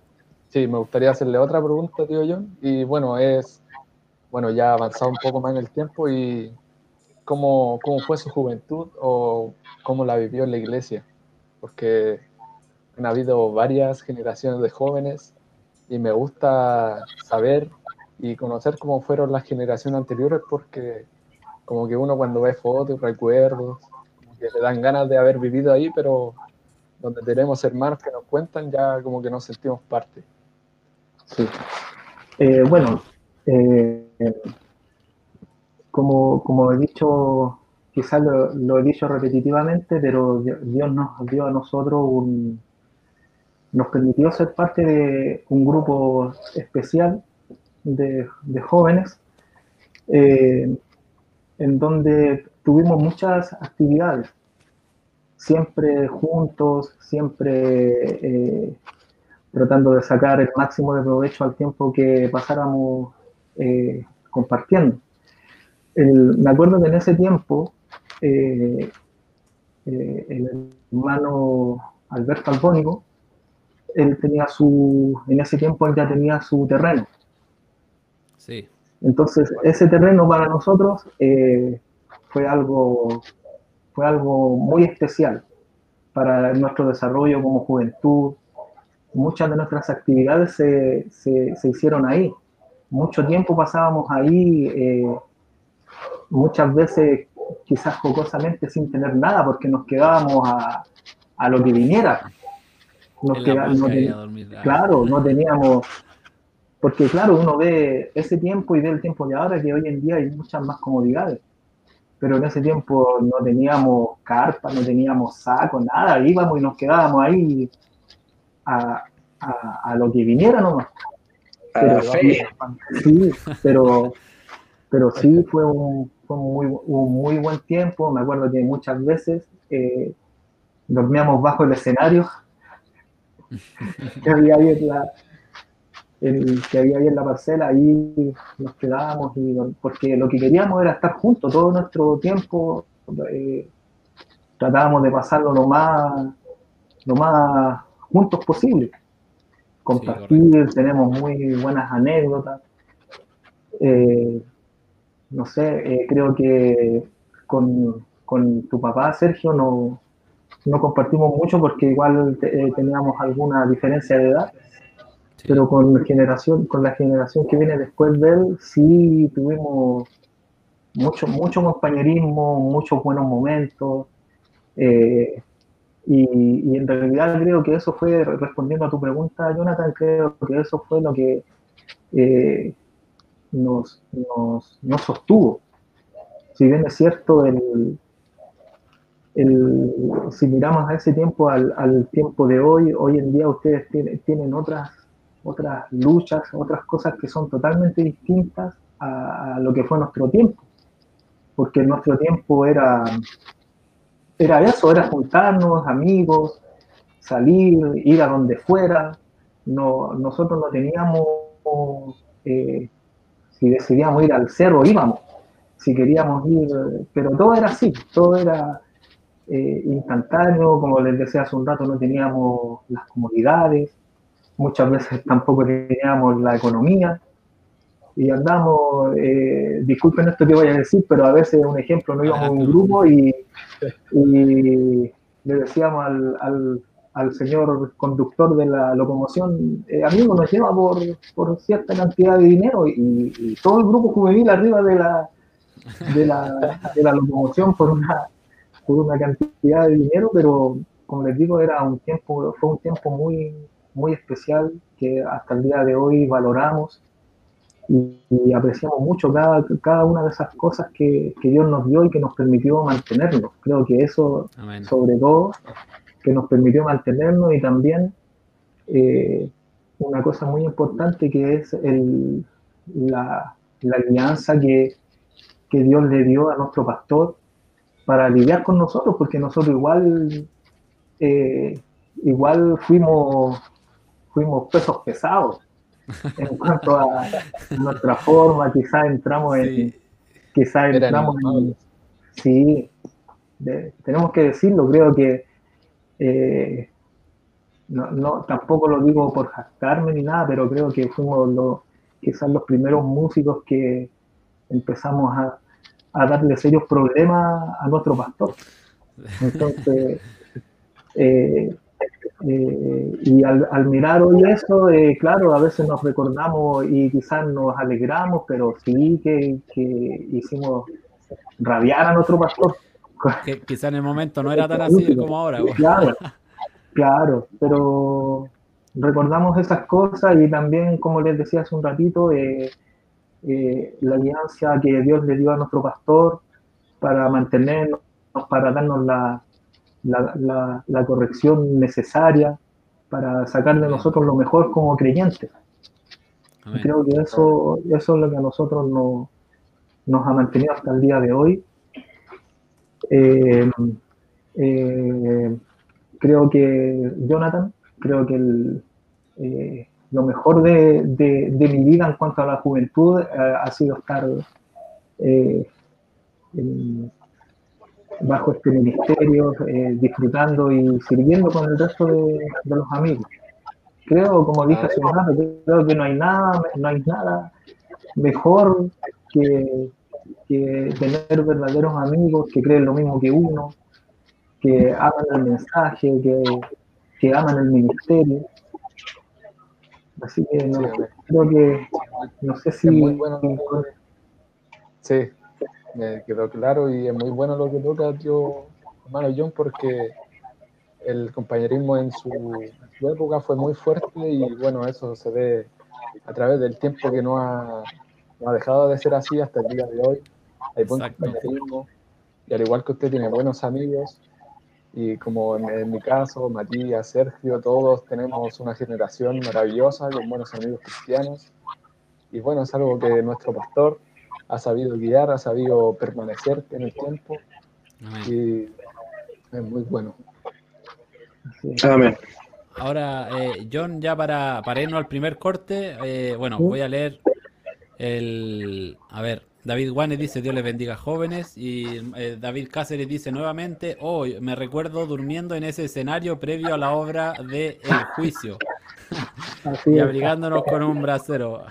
Sí, me gustaría hacerle otra pregunta, tío John. Y bueno, es, bueno, ya ha avanzado un poco más en el tiempo y cómo, cómo fue su juventud o cómo la vivió en la iglesia. Porque han habido varias generaciones de jóvenes y me gusta saber y conocer cómo fueron las generaciones anteriores porque como que uno cuando ve fotos, recuerdos, que le dan ganas de haber vivido ahí, pero donde tenemos hermanos que nos cuentan ya como que nos sentimos parte. Sí. Eh, bueno, eh, como, como, he dicho, quizás lo, he dicho repetitivamente, pero Dios nos dio a nosotros un, nos permitió ser parte de un grupo especial de, jóvenes, eh, en donde tuvimos muchas actividades, siempre juntos, siempre tratando de sacar el máximo de provecho al tiempo que pasáramos eh, compartiendo. me acuerdo que en ese tiempo eh, eh, el hermano Alberto Albónico, él tenía su, en ese tiempo él ya tenía su terreno. Sí. Entonces, ese terreno para nosotros fue, algo, fue algo muy especial para nuestro desarrollo como juventud, muchas de nuestras actividades se, se, hicieron ahí. Mucho tiempo pasábamos ahí, eh, muchas veces quizás jocosamente sin tener nada, porque nos quedábamos a, a lo que viniera. Nos claro, no teníamos, porque claro, uno ve ese tiempo y ve el tiempo de ahora, que hoy en día hay muchas más comodidades. Pero en ese tiempo no teníamos carpa, no teníamos saco, nada, íbamos y nos quedábamos ahí a, a, lo que viniera nomás. Pero, sí, pero, pero sí fue un, fue muy, un muy buen tiempo. Me acuerdo que muchas veces eh, dormíamos bajo el escenario [LAUGHS] que había ahí en la, el, que había ahí en la parcela, ahí nos quedábamos, y, porque lo que queríamos era estar juntos todo nuestro tiempo. Eh, tratábamos de pasarlo lo más, lo más juntos posible. Compartir, tenemos muy buenas anécdotas. Eh, no sé, eh, creo que con, tu papá, Sergio, no, no compartimos mucho porque igual eh, teníamos alguna diferencia de edad, pero con, generación, con la generación que viene después de él, sí tuvimos mucho, mucho compañerismo, muchos buenos momentos. Y, en realidad creo que eso fue, respondiendo a tu pregunta, Jonathan, creo que eso fue lo que eh, nos, nos, sostuvo. Si bien es cierto, el, el, si miramos a ese tiempo, al, tiempo de hoy, hoy en día ustedes tienen, tienen otras, otras luchas, otras cosas que son totalmente distintas a, a lo que fue nuestro tiempo. Porque nuestro tiempo era era eso, era juntarnos, amigos, salir, ir a donde fuera. No, nosotros no teníamos, eh, si decidíamos ir al cerro, íbamos. Si queríamos ir, pero todo era así, todo era eh, instantáneo, como les decía hace un rato, no teníamos las comodidades, muchas veces [LAUGHS] tampoco teníamos la economía y andamos, eh, disculpen esto que voy a decir, pero a veces un ejemplo, no íbamos en un grupo [LAUGHS] y, le decíamos al, al, señor conductor de la locomoción, eh, amigo, nos lleva por, por, cierta cantidad de dinero y, todo el grupo juvenil arriba de la, de la, [LAUGHS] de la locomoción por una, por una cantidad de dinero, pero como les digo, era un tiempo, fue un tiempo muy, muy especial que hasta el día de hoy valoramos y, apreciamos mucho cada, cada una de esas cosas que, que, Dios nos dio y que nos permitió mantenernos. Creo que eso, sobre todo, que nos permitió mantenernos y también eh, una cosa muy importante que es el, la, la alianza que, que Dios le dio a nuestro pastor para lidiar con nosotros, porque nosotros igual, eh, igual fuimos, fuimos pesos pesados en [LAUGHS] cuanto a nuestra forma, quizás entramos en, quizás entramos en, sí, tenemos que decirlo, creo que eh, no, no, tampoco lo digo por jactarme ni nada, pero creo que fuimos los, quizás los primeros músicos que empezamos a, darle serios problemas a nuestro pastor. Entonces, [LAUGHS] eh, eh, y al, mirar hoy eso, claro, a veces nos recordamos y quizás nos alegramos, pero sí que, hicimos rabiar a nuestro pastor. Que quizás en el momento no era [LAUGHS] tan así como ahora. Claro, claro, pero recordamos esas cosas y también, como les decía hace un ratito, eh, la alianza que Dios le dio a nuestro pastor para mantenernos, para darnos la, la, la, corrección necesaria para sacar de nosotros lo mejor como creyentes. creo que eso, eso es lo que a nosotros nos, nos ha mantenido hasta el día de hoy. Eh, eh, creo que Jonathan, creo que eh, lo mejor de, mi vida en cuanto a la juventud ha sido estar en, bajo este ministerio, eh, disfrutando y sirviendo con el resto de, los amigos. Creo, como dije hace un rato, creo que no hay nada, no hay nada mejor que, tener verdaderos amigos que creen lo mismo que uno, que aman el mensaje, que, que aman el ministerio. Así que no, creo que, no sé si... Muy bueno. Sí, me quedó claro y es muy bueno lo que toca tío hermano John porque el compañerismo en su, época fue muy fuerte y bueno, eso se ve a través del tiempo que no ha, no ha dejado de ser así hasta el día de hoy. Hay buen compañerismo y al igual que usted tiene buenos amigos y como en, en, mi caso, Matías, Sergio, todos tenemos una generación maravillosa con buenos amigos cristianos y bueno, es algo que nuestro pastor ha sabido guiar, ha sabido permanecer en el tiempo y es muy bueno. Amén. Ahora, eh, John, ya para, para, irnos al primer corte, eh, bueno, voy a leer el... A ver, David Guanes dice, Dios les bendiga jóvenes, y eh, David Cáceres dice nuevamente, hoy me recuerdo durmiendo en ese escenario previo a la obra de El Juicio, [LAUGHS] y abrigándonos con un brasero.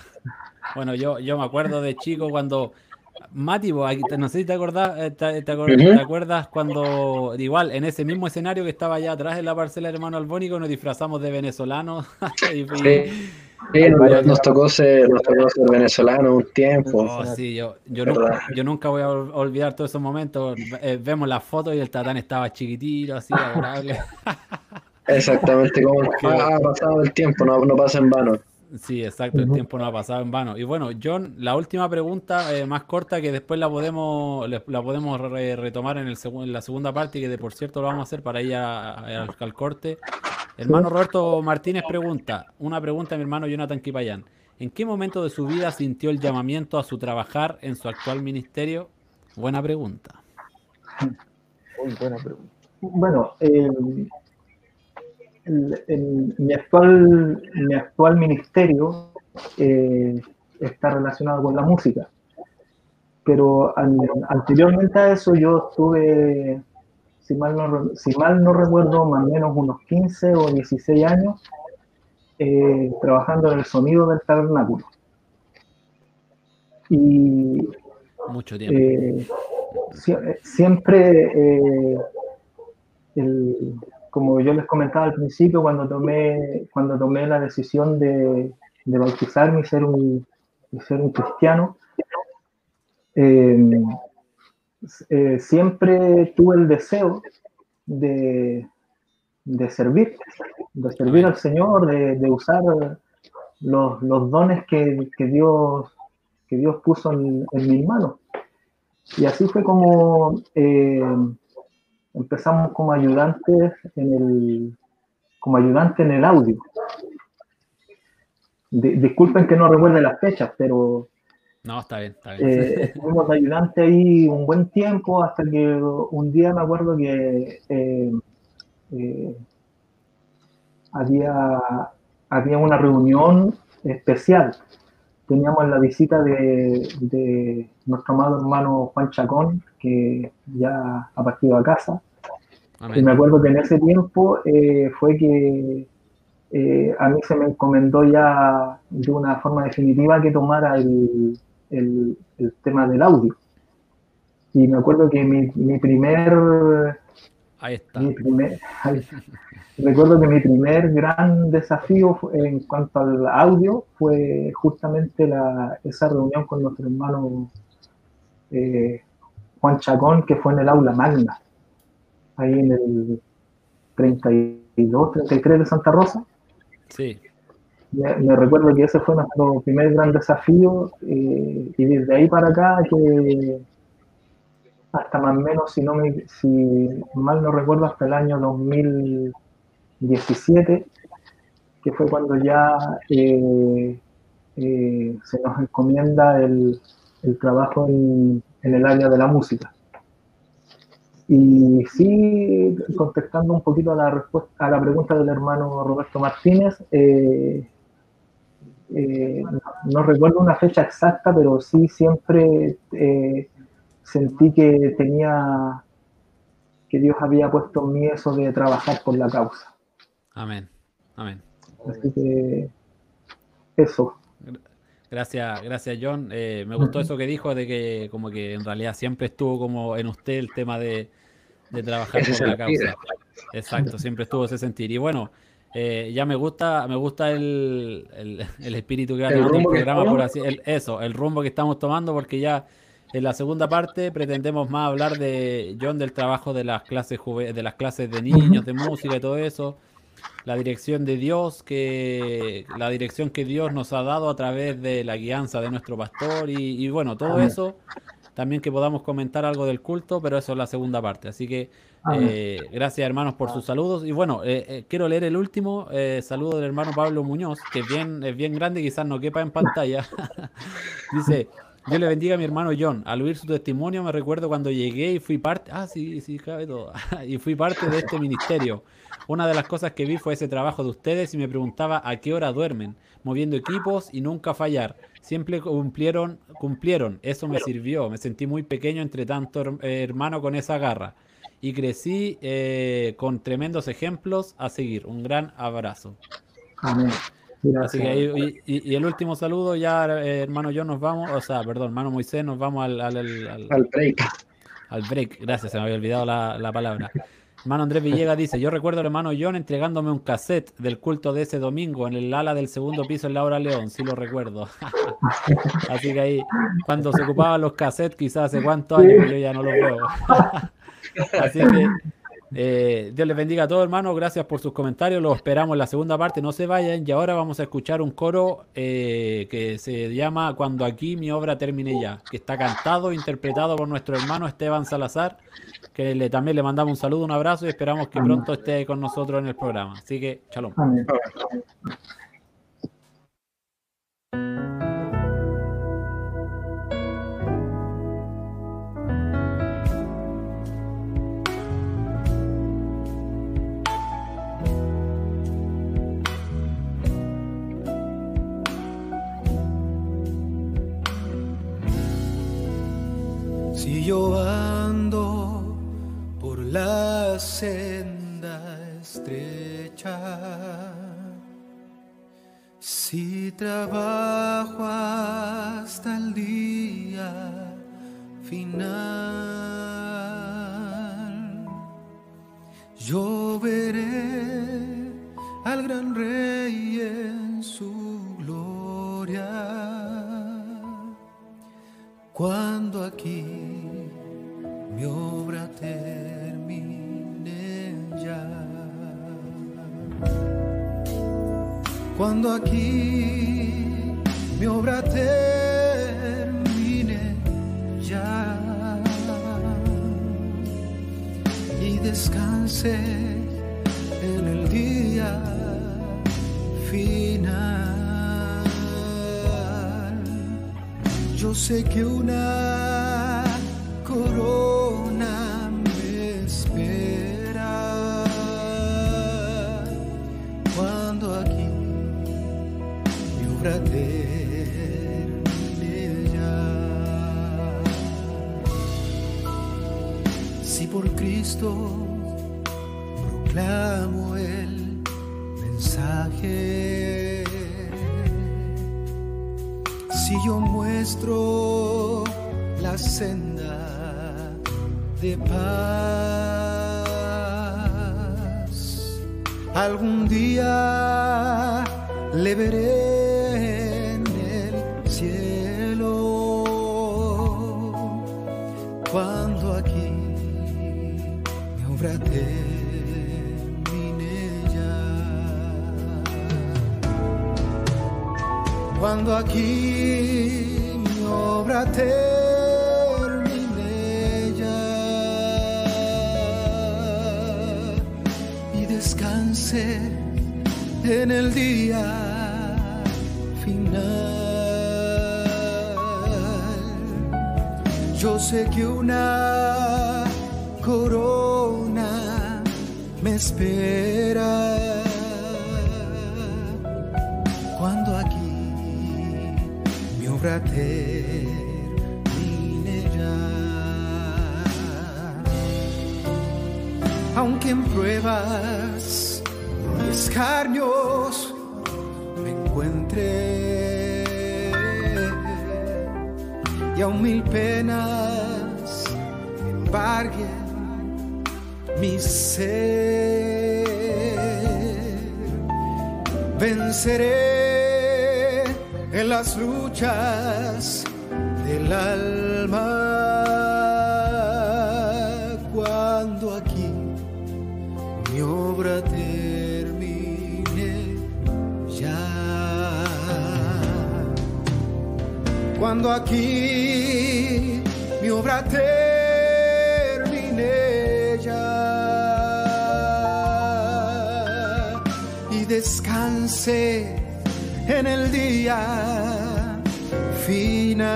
Bueno, yo, yo me acuerdo de chico cuando. Mati, no sé si te, acordás, eh, te, acuerdas cuando, igual, en ese mismo escenario que estaba allá atrás en la parcela de hermano Albónico, nos disfrazamos de venezolanos. [LAUGHS] sí, nos, tocó ser, nos tocó ser venezolanos un tiempo. Oh, sí, yo, yo, nunca, yo, nunca, voy a olvidar todos esos momentos. Eh, vemos las fotos y el tatán estaba chiquitito, así, adorable. [LAUGHS] Exactamente, como [LAUGHS] ha pasado el tiempo, no, no pasa en vano. Sí, exacto, el tiempo no ha pasado en vano. Y bueno, John, la última pregunta eh, más corta que después la podemos la podemos retomar en, el en la segunda parte y que de por cierto lo vamos a hacer para ir al, corte. Hermano Roberto Martínez pregunta, una pregunta a mi hermano Jonathan Kipayán. ¿En qué momento de su vida sintió el llamamiento a su trabajar en su actual ministerio? Buena pregunta. Muy buena pregunta. Bueno, en, mi, actual, mi actual ministerio eh, está relacionado con la música. Pero anteriormente a eso yo estuve, si mal, no, si mal no recuerdo, más o menos unos 15 o 16 años eh, trabajando en el sonido del tabernáculo. Y mucho tiempo. Eh, siempre el, como yo les comentaba al principio, cuando tomé, cuando tomé la decisión de, de bautizarme y ser un, ser un cristiano, eh, siempre tuve el deseo de, de servir, de servir al Señor, de, usar los, dones que, Dios, que Dios puso en, mis manos. Y así fue como eh, empezamos como ayudantes en el, como ayudante en el audio. disculpen que no recuerde las fechas, pero no, está bien, está bien. Eh, fuimos ayudante ahí un buen tiempo hasta que un día me acuerdo que eh, eh, había, había una reunión especial. Teníamos la visita de, nuestro amado hermano Juan Chacón, que ya ha partido a casa. Y me acuerdo que en ese tiempo fue que a mí se me encomendó ya de una forma definitiva que tomara el, el, tema del audio. Y me acuerdo que mi, mi primer... Ahí está. recuerdo que mi primer gran desafío en cuanto al audio fue justamente la, esa reunión con nuestro hermano eh, Juan Chacón, que fue en el aula magna, ahí en el 32, 33 de Santa Rosa. Sí me, recuerdo que ese fue nuestro primer gran desafío eh, y desde ahí para acá que hasta más o menos, si, no me, si mal no recuerdo, hasta el año 2017, que fue cuando ya eh, eh, se nos encomienda el, trabajo en, el área de la música. Y sí, contestando un poquito a la, respuesta, a la pregunta del hermano Roberto Martínez, eh, no, recuerdo una fecha exacta, pero sí siempre eh, sentí que tenía, que Dios había puesto en mí eso de trabajar por la causa. Amén, amén. Así que eso. Gracias, gracias John. Eh, me gustó eso que dijo de que como que en realidad siempre estuvo como en usted el tema de, de trabajar por la causa. Exacto, siempre estuvo ese sentir. Y bueno, eh, ya me gusta, me gusta el, el, espíritu que va tomando el programa, por así, eso, el rumbo que estamos tomando, porque ya en la segunda parte pretendemos más hablar de John del trabajo de las clases de las clases de niños, de música y todo eso, la dirección de Dios, que la dirección que Dios nos ha dado a través de la guianza de nuestro pastor y, y bueno, todo eso también que podamos comentar algo del culto, pero eso es la segunda parte. Así que eh, gracias hermanos por sus saludos. Y bueno, eh, eh, quiero leer el último saludo del hermano Pablo Muñoz, que es bien, es bien grande, quizás no quepa en pantalla. [LAUGHS] Dice, Dios le bendiga a mi hermano John. Al oír su testimonio me recuerdo cuando llegué y fui parte, ah, sí, sí, cabe todo. [LAUGHS] y fui parte de este ministerio. Una de las cosas que vi fue ese trabajo de ustedes y me preguntaba a qué hora duermen, moviendo equipos y nunca fallar. Siempre cumplieron, cumplieron. Eso me sirvió. Me sentí muy pequeño entre tanto hermano con esa garra y crecí eh, con tremendos ejemplos a seguir. Un gran abrazo. Amén. y, el último saludo, ya eh, hermano yo nos vamos, o sea, perdón, hermano Moisés, nos vamos al, al, al, break. Al break, gracias, se me había olvidado la, la palabra. Hermano Andrés [LAUGHS] Villegas dice, yo recuerdo al hermano John entregándome un cassette del culto de ese domingo en el ala del segundo piso en Laura León, sí lo recuerdo. [LAUGHS] Así que ahí, cuando se ocupaban los cassettes, quizás hace cuántos años, yo ya no los veo. [LAUGHS] Así que eh, Dios les bendiga a todos, hermanos. Gracias por sus comentarios. Los esperamos en la segunda parte. No se vayan. Y ahora vamos a escuchar un coro eh, que se llama Cuando aquí mi obra termine ya, que está cantado, interpretado por nuestro hermano Esteban Salazar, que le, también le mandamos un saludo, un abrazo y esperamos que pronto esté con nosotros en el programa. Así que, shalom. yo ando la senda estrecha, si trabajo hasta el día final, yo veré al gran rey en su gloria. Cuando aquí mi obra termine cuando aquí mi obra termine ya y descanse en el día final. Yo sé que una corona Si por Cristo proclamo el mensaje, si yo muestro la senda de paz, algún día le veré Cuando aquí mi obra termine y descanse en el día final. Yo sé que una corona me espera Aunque en pruebas y escarnios me encuentre y aún mil penas embarguen mi ser. Venceré las luchas del alma cuando aquí mi obra termine ya. Cuando aquí mi obra termine ya y descanse en el día final.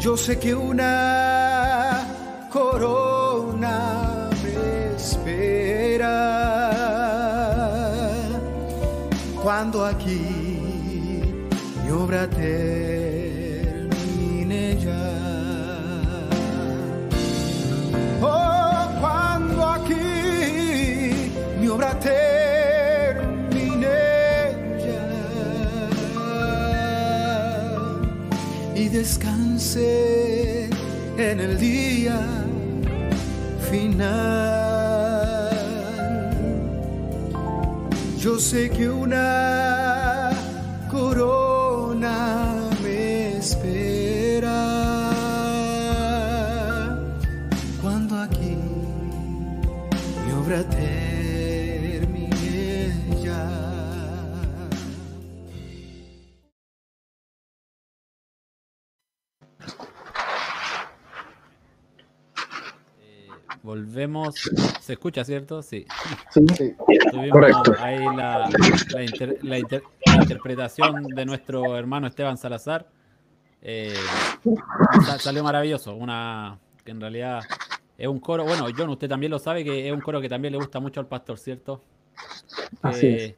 Yo sé que una corona me espera cuando aquí en el día final. Yo sé que una volvemos. ¿Se escucha, cierto? Sí. Sí, Tuvimos Correcto. ahí la, la inter- la inter- la interpretación de nuestro hermano Esteban Salazar. Eh, sa- salió maravilloso. Una que en realidad es un coro. Bueno, John, usted también lo sabe que es un coro que también le gusta mucho al pastor, ¿cierto? Así Que es.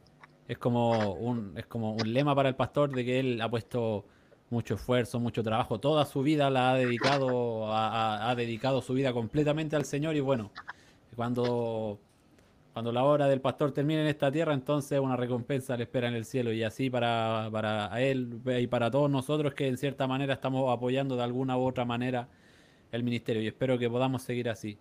es como un, es como un lema para el pastor de que él ha puesto mucho esfuerzo, mucho trabajo, toda su vida la ha dedicado, ha dedicado su vida completamente al Señor y bueno, cuando, cuando la obra del pastor termine en esta tierra, entonces una recompensa le espera en el cielo y así para, para él y para todos nosotros que en cierta manera estamos apoyando de alguna u otra manera el ministerio y espero que podamos seguir así.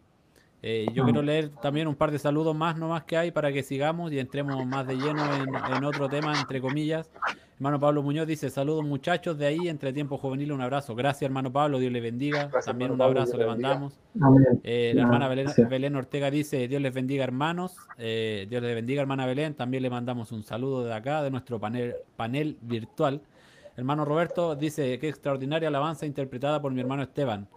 Eh, yo quiero leer también un par de saludos más nomás que hay para que sigamos y entremos más de lleno en, en otro tema, entre comillas. Hermano Pablo Muñoz dice, saludos muchachos de ahí, entre tiempo juvenil, un abrazo. Gracias, hermano Pablo, Dios le bendiga. Gracias, También un Pablo, abrazo le mandamos. Amén. Eh, la hermana Belén, Ortega dice, Dios les bendiga hermanos. Eh, Dios les bendiga hermana Belén. También le mandamos un saludo de acá, de nuestro panel, panel virtual. Hermano Roberto dice, qué extraordinaria alabanza interpretada por mi hermano Esteban.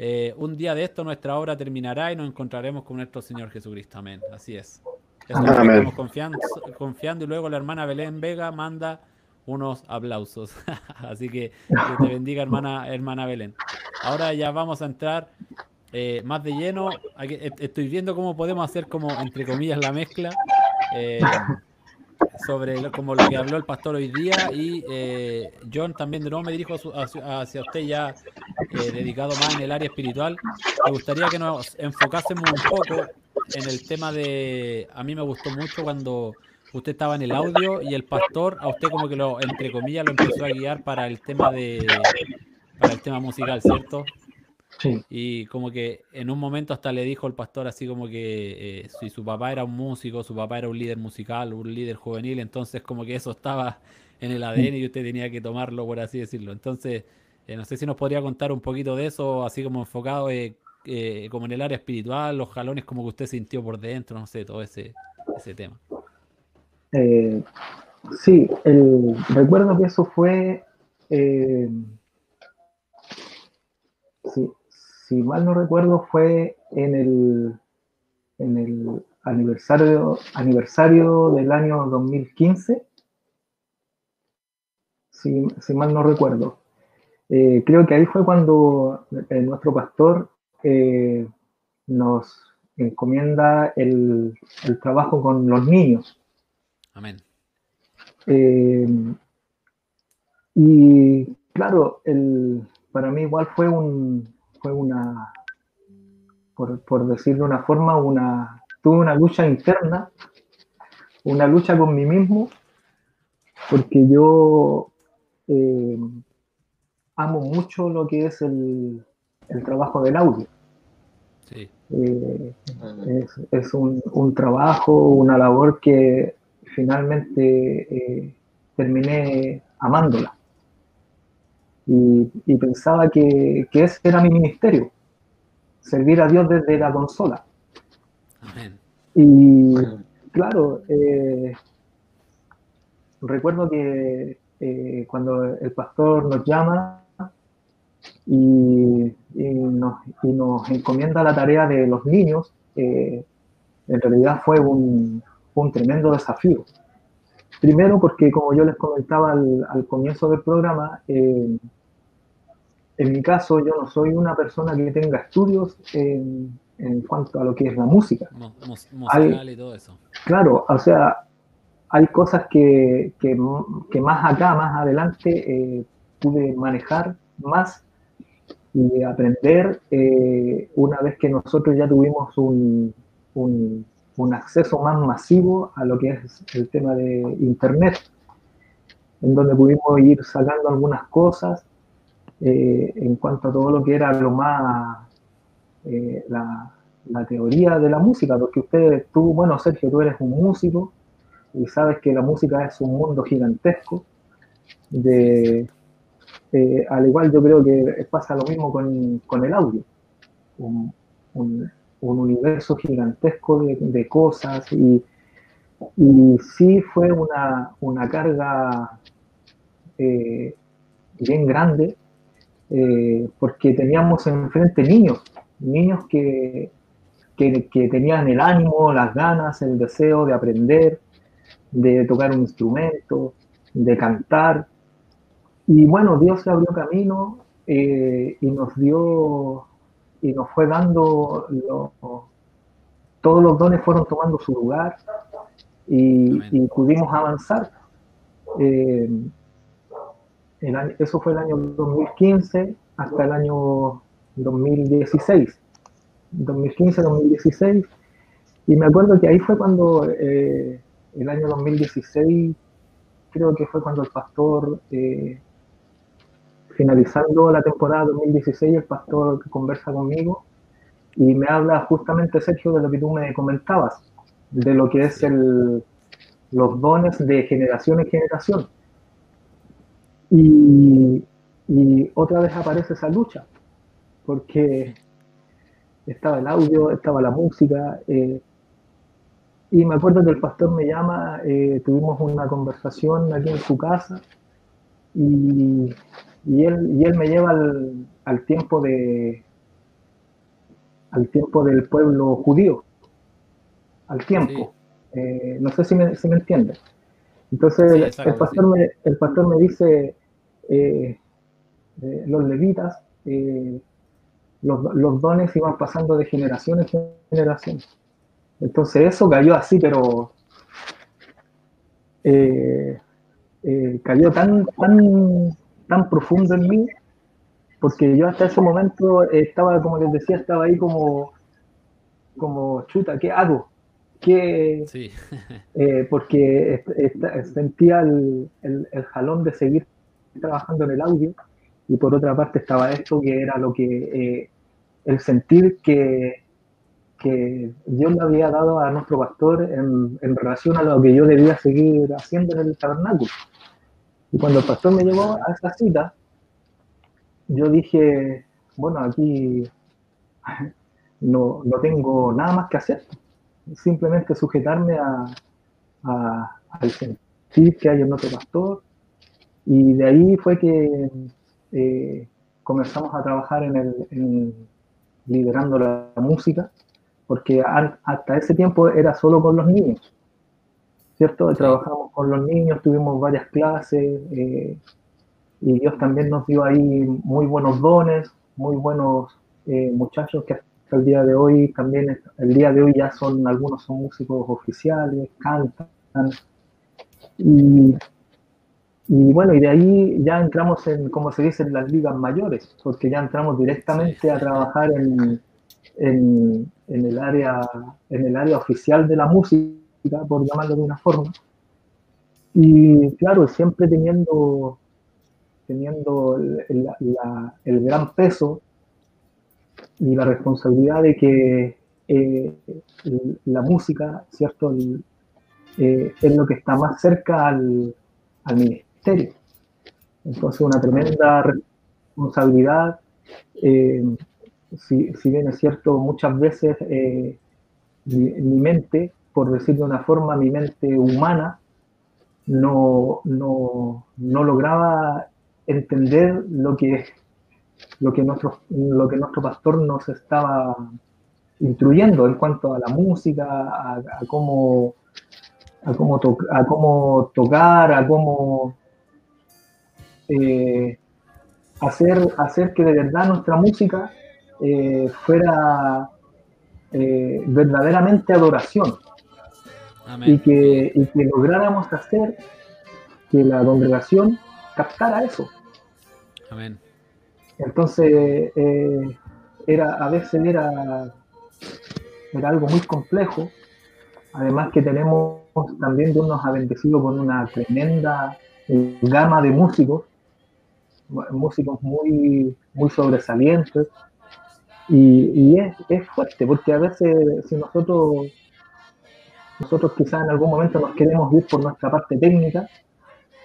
Eh, un día de esto nuestra obra terminará y nos encontraremos con nuestro Señor Jesucristo. Amén. Así es. Eso es lo que Amén. estamos confiando, confiando y luego la hermana Belén Vega manda unos aplausos. [LAUGHS] Así que Dios te bendiga, hermana, hermana Belén. Ahora ya vamos a entrar eh, más de lleno. Aquí, est- estoy viendo cómo podemos hacer como, entre comillas, la mezcla eh, sobre lo, como lo que habló el pastor hoy día. Y eh, John también de nuevo me dirijo a su- hacia, hacia usted ya eh, dedicado más en el área espiritual. Me gustaría que nos enfocásemos un poco en el tema de... A mí me gustó mucho cuando usted estaba en el audio y el pastor a usted como que lo, entre comillas, lo empezó a guiar para el tema de... para el tema musical, ¿cierto? Sí, Y como que en un momento hasta le dijo el pastor así como que eh, si su papá era un músico, su papá era un líder musical, un líder juvenil, entonces como que eso estaba en el ADN y usted tenía que tomarlo, por así decirlo. Entonces, eh, no sé si nos podría contar un poquito de eso, así como enfocado eh, como en el área espiritual, los jalones como que usted sintió por dentro, no sé, todo ese, ese tema. Eh, sí, el, recuerdo que eso fue, eh, si, mal no recuerdo, fue en el, en el aniversario, aniversario del año 2015, si, si mal no recuerdo. Eh, creo que ahí fue cuando eh, nuestro pastor nos encomienda el, el trabajo con los niños. Amén. Eh, y claro, el, para mí igual fue un fue una por, por decirlo de una forma, una tuve una lucha interna, una lucha con mí mismo, porque yo eh, amo mucho lo que es el, el trabajo del audio. Sí, Eh, es, es un, un trabajo, una labor que finalmente eh, terminé amándola. Y, y pensaba que, que ese era mi ministerio, servir a Dios desde la consola. amén. Y claro, eh, recuerdo que eh, cuando el pastor nos llama y, y nos, y nos encomienda la tarea de los niños, eh, en realidad fue un, un tremendo desafío. Primero porque, como yo les comentaba al, al comienzo del programa, eh, en mi caso yo no soy una persona que tenga estudios en, en cuanto a lo que es la música. Y todo eso. Claro, o sea, hay cosas que, que, que más acá, más adelante, eh, pude manejar más y aprender eh, una vez que nosotros ya tuvimos un, un, un acceso más masivo a lo que es el tema de Internet, en donde pudimos ir sacando algunas cosas eh, en cuanto a todo lo que era lo más, eh, la, teoría de la música, porque usted, tú, bueno, Sergio, tú eres un músico y sabes que la música es un mundo gigantesco. De, eh, al igual yo creo que pasa lo mismo con, con el audio, un universo gigantesco de, de cosas y, y sí fue una, una carga eh, bien grande eh, porque teníamos enfrente niños, niños que, que, que tenían el ánimo, las ganas, el deseo de aprender, de tocar un instrumento, de cantar. Y bueno, Dios se abrió camino eh, y nos dio y nos fue dando lo- todos los dones fueron tomando su lugar y, pudimos avanzar. Eh, el año- eso fue el año 2015 hasta el año 2016. 2015-2016. Y me acuerdo que ahí fue cuando eh, el año 2016, creo que fue cuando el pastor, eh, finalizando la temporada 2016, el pastor conversa conmigo y me habla justamente, Sergio, de lo que tú me comentabas, de lo que es los dones de generación en generación. Y, y otra vez aparece esa lucha, porque estaba el audio, estaba la música, eh, y me acuerdo que el pastor me llama, eh, tuvimos una conversación aquí en su casa, y, y él, y él me lleva al, al tiempo de al tiempo del pueblo judío, al tiempo. Eh, no sé si me, si me entiende. Entonces Sí, el- pastor me, el pastor me dice, eh, eh, los levitas, los, los dones iban pasando de generación en generación. Entonces eso cayó así, pero cayó tan, tan, tan profundo en mí, porque yo hasta ese momento estaba, como les decía, estaba ahí como, como chuta, ¿qué hago? ¿Qué, Sí, [LAUGHS] eh, porque sentía el, el- el jalón de seguir trabajando en el audio y por otra parte estaba esto que era lo que eh, el sentir que, que Dios le había dado a nuestro pastor en, en relación a lo que yo debía seguir haciendo en el tabernáculo. Y cuando el pastor me llevó a esa cita, yo dije, bueno, aquí no, no tengo nada más que hacer simplemente sujetarme a, al sentir que hay en otro pastor. Y de ahí fue que eh, comenzamos a trabajar en el, en liderando la, música, porque hasta ese tiempo era solo con los niños, ¿cierto? Trabajamos con los niños, tuvimos varias clases, eh, y Dios también nos dio ahí muy buenos dones, muy buenos eh, muchachos que hasta el día de hoy también, el día de hoy ya son, algunos son músicos oficiales, cantan. Y, y bueno, y de ahí ya entramos en, como se dice, en las ligas mayores, porque ya entramos directamente a trabajar en, en, en el área, en el área oficial de la música, por llamarlo de una forma. Y claro, siempre teniendo, teniendo el, el- gran peso y la responsabilidad de que eh, la música, ¿cierto? Eh, es lo que está más cerca al, al ministerio. Entonces, una tremenda responsabilidad. eh, si, si bien es cierto, muchas veces mi mente, por decir de una forma, mi mente humana, no, no, no lograba entender lo que, lo, que nuestro, lo que nuestro pastor nos estaba instruyendo en cuanto a la música, a, cómo, a, cómo to- a cómo tocar, a cómo eh, hacer, hacer que de verdad nuestra música eh, fuera eh, verdaderamente adoración y que, y que lográramos hacer que la congregación captara eso. Amén. Entonces, eh, era, a veces era, era algo muy complejo. Además que tenemos también Dios nos ha bendecido con una tremenda eh, gama de músicos, músicos muy, muy sobresalientes. Y, y es, es fuerte, porque a veces si nosotros, nosotros quizás en algún momento nos queremos ir por nuestra parte técnica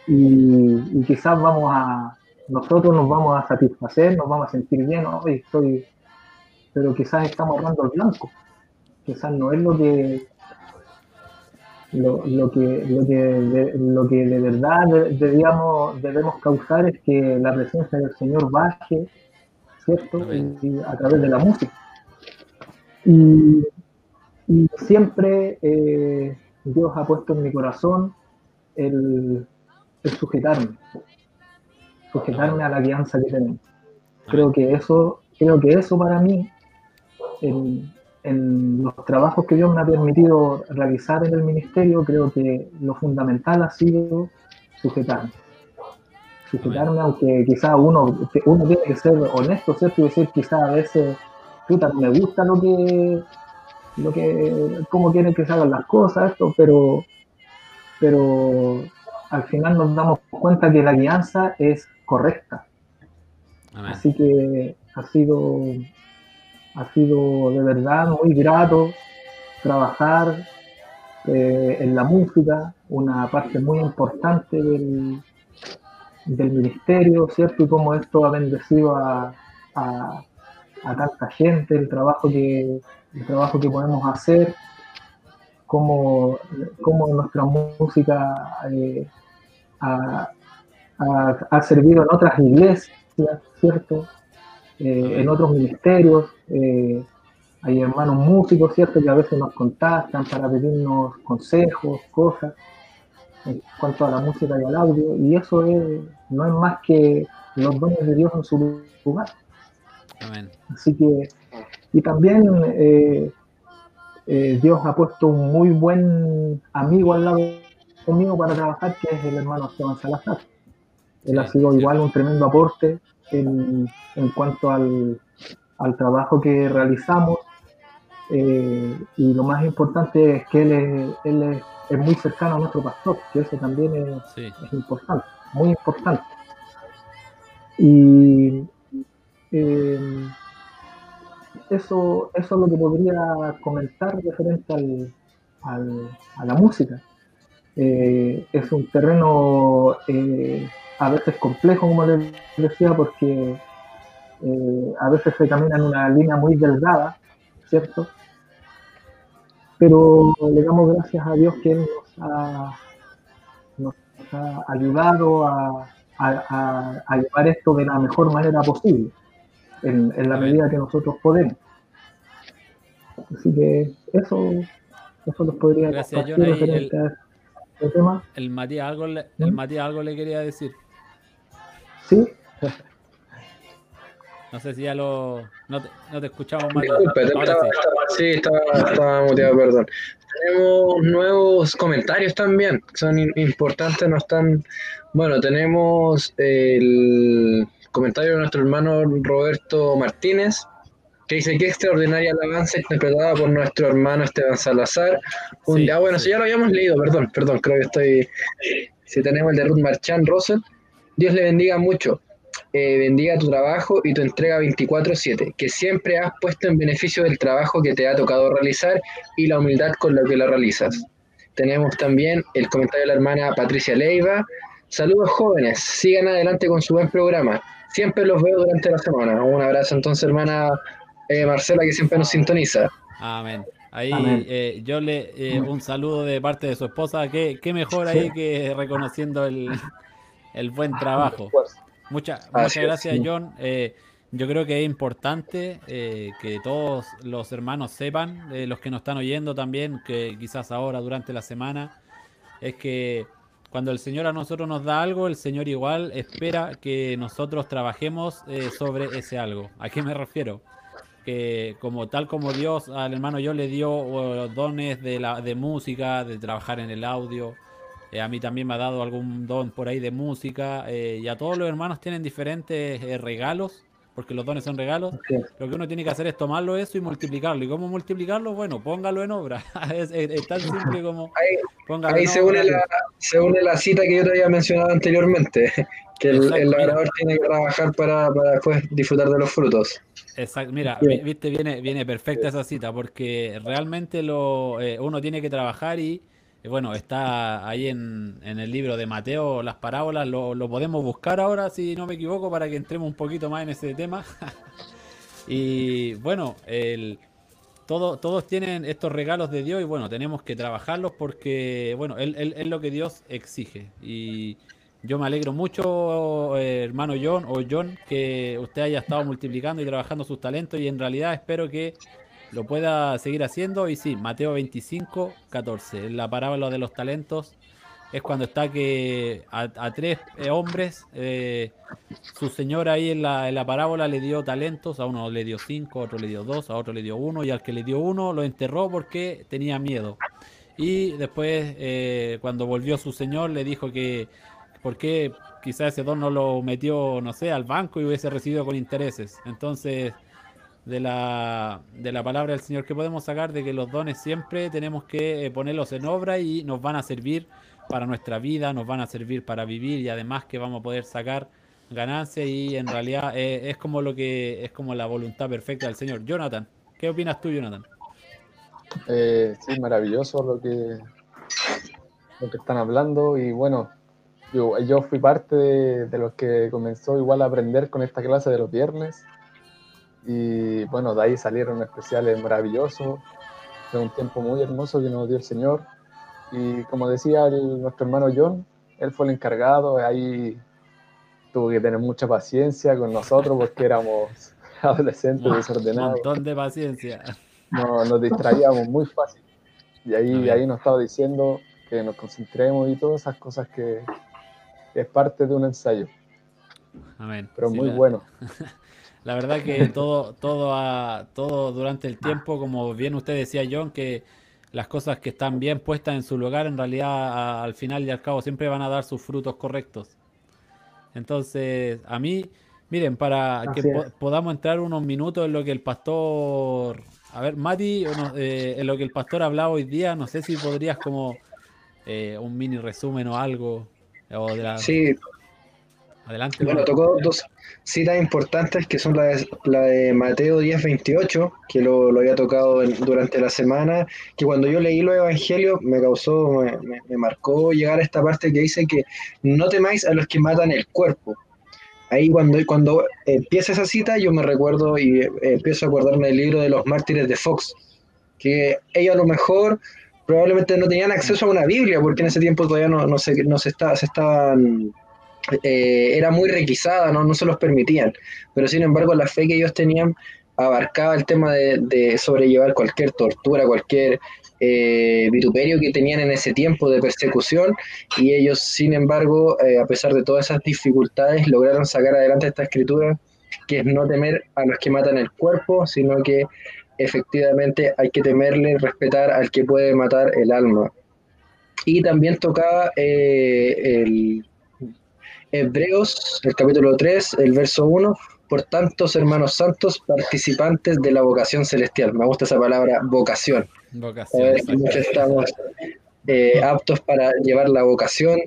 y, y quizás vamos a, nosotros nos vamos a satisfacer, nos vamos a sentir bien, hoy estoy, pero quizás estamos errando el blanco. Quizás no es lo que lo, lo que lo que de, lo que de verdad de- debíamos, debemos causar es que la presencia del Señor baje, ¿cierto? Amén. Y, y a través de la música. Y, y siempre eh, Dios ha puesto en mi corazón el, sujetarme, sujetarme a la guianza que tenemos. Creo que eso, creo que eso para mí, en, los trabajos que Dios me ha permitido realizar en el ministerio, creo que lo fundamental ha sido sujetarme. Sujetarme, aunque quizás uno, uno tiene que ser honesto, ¿cierto? Y decir quizás a veces, puta, me gusta lo que, lo que, cómo quieren que se hagan las cosas, esto, pero, pero al final nos damos cuenta que la guianza es correcta. Amén. Así que ha sido, ha sido de verdad muy grato trabajar eh, en la música, una parte muy importante del, del ministerio, ¿cierto? Y cómo esto ha bendecido a, a, a tanta gente, el trabajo que, el trabajo que podemos hacer, cómo, cómo nuestra música eh, ha, ha- ha servido en otras iglesias, ¿cierto? Eh, en otros ministerios. eh, hay hermanos músicos, ¿cierto? Que a veces nos contactan para pedirnos consejos, cosas en cuanto a la música y al audio. Y eso es, no es más que los dones de Dios en su lugar. Amén. Así que, y también eh, eh, Dios ha puesto un muy buen amigo al lado conmigo para trabajar, que es el hermano Esteban Salazar. Él ha sido igual un tremendo aporte en, en cuanto al, al trabajo que realizamos. eh, y lo más importante es que él, es, él es, es muy cercano a nuestro pastor, que eso también es, Sí. es importante, muy importante. Y eh, eso, eso es lo que podría comentar referente al, al- a la música. Eh, es un terreno eh, a veces complejo, como les decía, porque eh, a veces se camina en una línea muy delgada, ¿cierto? Pero le damos gracias a Dios que nos ha, nos ha ayudado a- a llevar esto de la mejor manera posible, en, en la medida que nosotros podemos. Así que eso, eso les podría Gracias, John. A este tema. El Matías algo le, el ¿Mm? Matías algo le quería decir. Sí, [LAUGHS] No sé si ya lo. No te, no te escuchamos, Matías. Disculpe, estaba, sí. estaba- estaba, muteado, perdón. Tenemos nuevos comentarios también, que son importantes, no están... Bueno, tenemos el comentario de nuestro hermano Roberto Martínez, que dice que extraordinaria alabanza interpretada por nuestro hermano Esteban Salazar. Un Sí, día, bueno, sí. si ya lo habíamos leído, perdón, perdón, creo que estoy... Si tenemos el de Ruth Marchand Russell, Dios le bendiga mucho. Eh, bendiga tu trabajo y tu entrega 24/7, que siempre has puesto en beneficio del trabajo que te ha tocado realizar y la humildad con la que lo realizas. Tenemos también el comentario de la hermana Patricia Leiva. Saludos jóvenes, sigan adelante con su buen programa. Siempre los veo durante la semana. Un abrazo entonces, hermana eh, Marcela, que siempre nos sintoniza. Amén. Ahí Amén. eh, yo le eh, un saludo de parte de su esposa. Qué, qué mejor ahí que reconociendo el, el buen trabajo. Fuerza. Mucha- muchas gracias, sí. John. Eh, yo creo que es importante eh, que todos los hermanos sepan, eh, los que nos están oyendo también, que quizás ahora durante la semana, es que cuando el Señor a nosotros nos da algo, el Señor igual espera que nosotros trabajemos eh, sobre ese algo. ¿A qué me refiero? Que como tal como Dios al hermano yo le dio dones de, la, de música, de trabajar en el audio, eh, a mí también me ha dado algún don por ahí de música. eh, y a todos los hermanos tienen diferentes regalos, porque los dones son regalos. Lo que uno tiene que hacer es tomarlo eso y multiplicarlo. ¿Y cómo multiplicarlo? Bueno, póngalo en obra. [LAUGHS] es, es- es tan simple como Ahí, póngalo ahí se, une la, se une la cita que yo te había mencionado anteriormente, [LAUGHS] que el, labrador tiene que trabajar para, para después disfrutar de los frutos. Exacto, mira, Bien. viste, viene, viene perfecta esa cita, porque realmente lo, eh, uno tiene que trabajar y, bueno, está ahí en, en el libro de Mateo, las parábolas, lo, podemos buscar ahora, si no me equivoco, para que entremos un poquito más en ese tema. [LAUGHS] y bueno, el, todo, todos tienen estos regalos de Dios y bueno, tenemos que trabajarlos porque, bueno, él- es lo que Dios exige. Y yo me alegro mucho, eh, hermano John o John, que usted haya estado multiplicando y trabajando sus talentos y en realidad espero que lo pueda seguir haciendo. Y sí, Mateo 25, 14, la parábola de los talentos es cuando está que a, tres eh, hombres, eh, su señora ahí en la, en la parábola le dio talentos, a uno le dio cinco, a otro le dio dos, a otro le dio uno, y al que le dio uno lo enterró porque tenía miedo. Y después, eh, cuando volvió su señor, le dijo que por qué quizás ese don no lo metió, no sé, al banco y hubiese recibido con intereses. Entonces, de la, de la palabra del Señor que podemos sacar de que los dones siempre tenemos que eh, ponerlos en obra y nos van a servir para nuestra vida, nos van a servir para vivir y además que vamos a poder sacar ganancias y en realidad eh, es como lo que es como la voluntad perfecta del Señor. Jonathan, ¿qué opinas tú, Jonathan? Eh, sí, maravilloso lo que, lo que están hablando y bueno, yo, yo fui parte de, de los que comenzó igual a aprender con esta clase de los viernes. Y bueno, de ahí salieron especiales maravillosos. Fue un tiempo muy hermoso que nos dio el Señor. Y como decía el- nuestro hermano John, él fue el encargado. Ahí tuvo que tener mucha paciencia con nosotros porque éramos [LAUGHS] adolescentes Un desordenados. montón de paciencia. No, nos distraíamos muy fácil. Y ahí, Amén. ahí nos estaba diciendo que nos concentremos y todas esas cosas que, que es parte de un ensayo. Amén. Pero Sí, muy la- bueno. [LAUGHS] La verdad que [LAUGHS] todo, todo, ha- todo durante el tiempo, como bien usted decía, John, que las cosas que están bien puestas en su lugar, en realidad a- al final y al cabo siempre van a dar sus frutos correctos. Entonces, a mí, miren, para que po- podamos entrar unos minutos en lo que el pastor, a ver, Mati, eh, en lo que el pastor hablaba hoy día, no sé si podrías como eh, un mini resumen o algo, o de la, Sí, adelante. Bueno, tocó dos citas importantes que son la de, la de Mateo 10:28, que lo, lo había tocado en- durante la semana, que cuando yo leí los evangelios me causó, me, me- me marcó llegar a esta parte que dice que no temáis a los que matan el cuerpo. Ahí cuando, cuando empieza esa cita yo me recuerdo y eh, empiezo a acordarme del libro de los mártires de Fox, que ellos a lo mejor probablemente no tenían acceso a una Biblia, porque en ese tiempo todavía no, no se, no se, está- se estaban eh, era muy requisada, ¿no? no se los permitían. Pero sin embargo, la fe que ellos tenían abarcaba el tema de, sobrellevar cualquier tortura, cualquier eh, vituperio que tenían en ese tiempo de persecución. Y ellos, sin embargo, eh, a pesar de todas esas dificultades, lograron sacar adelante esta escritura, que es no temer a los que matan el cuerpo, sino que efectivamente hay que temerle, respetar al que puede matar el alma. Y también tocaba el Hebreos, el capítulo 3, el verso 1, por tantos hermanos santos, participantes de la vocación celestial. Me gusta esa palabra, vocación. Vocación, muchos estamos eh, aptos para llevar la vocación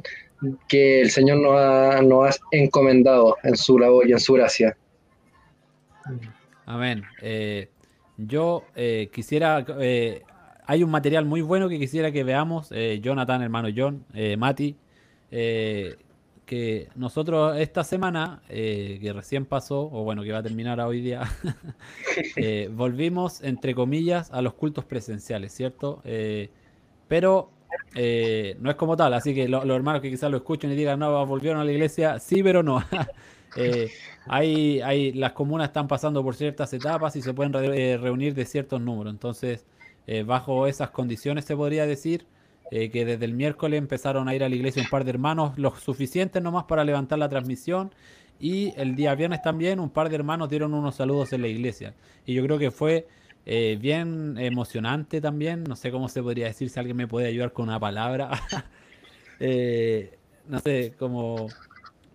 que el Señor nos ha, nos ha encomendado en su labor y en su gracia. Amén. Eh, yo eh, quisiera, eh, hay un material muy bueno que quisiera que veamos, eh, Jonathan, hermano John, eh, Mati, eh, que nosotros esta semana, eh, que recién pasó, o bueno, que va a terminar hoy día, [LAUGHS] eh, volvimos, entre comillas, a los cultos presenciales, ¿cierto? Eh, pero eh, no es como tal, así que lo- los hermanos que quizás lo escuchen y digan, no, volvieron a la iglesia, sí, pero no. [LAUGHS] Eh, hay, hay, las comunas están pasando por ciertas etapas y se pueden re- eh, reunir de ciertos números. Entonces, bajo esas condiciones se podría decir eh, que desde el miércoles empezaron a ir a la iglesia un par de hermanos, los suficientes nomás para levantar la transmisión. Y el día viernes también un par de hermanos dieron unos saludos en la iglesia. Y yo creo que fue eh, bien emocionante también. No sé cómo se podría decir, si alguien me puede ayudar con una palabra. [LAUGHS] Eh, no sé, como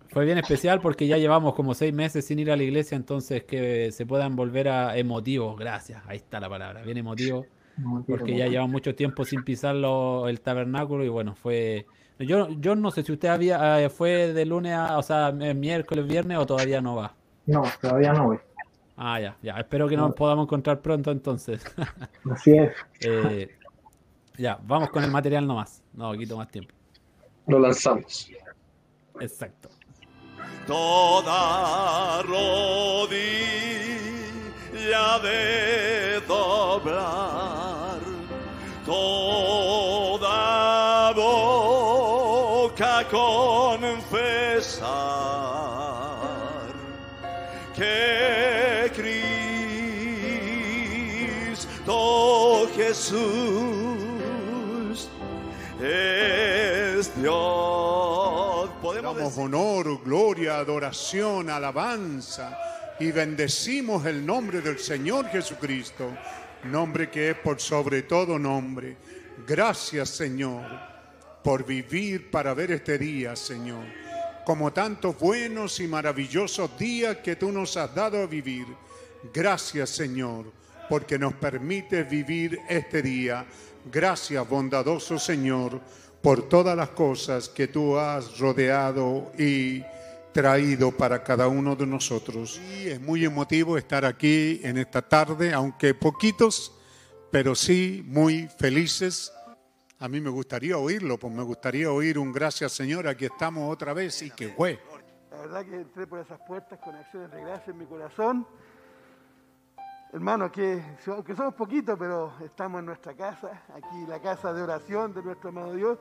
fue bien especial porque ya llevamos como seis meses sin ir a la iglesia, entonces que se puedan volver a emotivos, gracias, ahí está la palabra, bien emotivo, porque ya llevamos mucho tiempo sin pisar el tabernáculo y bueno, fue... Yo, yo no sé si usted había, eh, fue de lunes a, o sea, eh, miércoles, viernes o todavía no va. No, todavía no voy. Ah, ya, ya, espero que nos podamos encontrar pronto entonces. [LAUGHS] Así es. [LAUGHS] Eh, ya, vamos con el material nomás, no quito más tiempo. Lo lanzamos. Exacto. toda rodilla de doblar, que Cristo Jesús es Dios. Podemos Damos decir- honor, gloria, adoración, alabanza y bendecimos el nombre del Señor Jesucristo, nombre que es por sobre todo nombre. Gracias Señor por vivir para ver este día, Señor, como tantos buenos y maravillosos días que tú nos has dado a vivir. Gracias Señor, porque nos permites vivir este día. Gracias, bondadoso Señor, por todas las cosas que tú has rodeado y traído para cada uno de nosotros. Y es muy emotivo estar aquí en esta tarde, aunque poquitos, pero sí muy felices A mí me gustaría oírlo, pues me gustaría oír un gracias Señor, aquí estamos otra vez y que fue. La verdad que entré por esas puertas con acciones de gracia en mi corazón. Hermanos, que aunque somos poquitos, pero estamos en nuestra casa, aquí la casa de oración de nuestro amado Dios.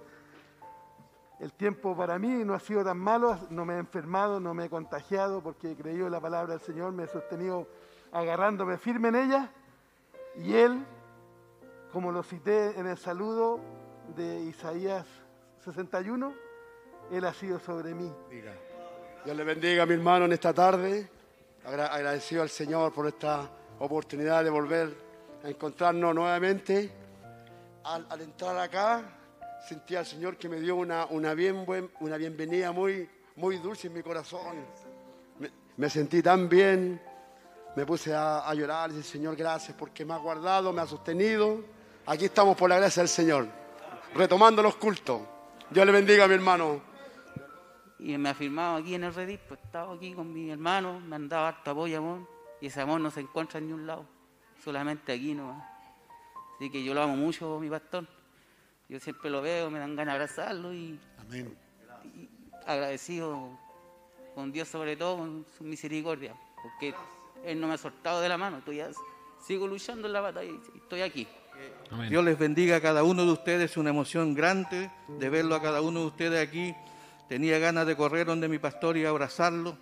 El tiempo para mí no ha sido tan malo, no me he enfermado, no me he contagiado, porque he creído en la palabra del Señor, me he sostenido agarrándome firme en ella. Y Él, como lo cité en el saludo de Isaías 61, Él ha sido sobre mí. Dios le bendiga a mi hermano en esta tarde. Agra- agradecido al Señor por esta oportunidad de volver a encontrarnos nuevamente. Al, entrar acá, sentí al Señor que me dio una, una, bienvenida muy, muy dulce en mi corazón. Me, me sentí tan bien, me puse a, a llorar y dije, Señor, gracias porque me ha guardado, me ha sostenido. Aquí estamos por la gracia del Señor, retomando los cultos. Dios le bendiga a mi hermano. y me ha firmado aquí en el Redis, pues estaba aquí con mi hermano, me han dado harto apoyo, amor, y ese amor no se encuentra en ningún lado, solamente aquí nomás. Así que yo lo amo mucho, mi pastor. Yo siempre lo veo, me dan ganas de abrazarlo y Amén. agradecido con Dios sobre todo, con su misericordia, porque Él no me ha soltado de la mano, estoy sigo luchando en la batalla y estoy aquí. Amén. Dios les bendiga a cada uno de ustedes, es una emoción grande de verlo a cada uno de ustedes aquí. Tenía ganas de correr donde mi pastor y abrazarlo,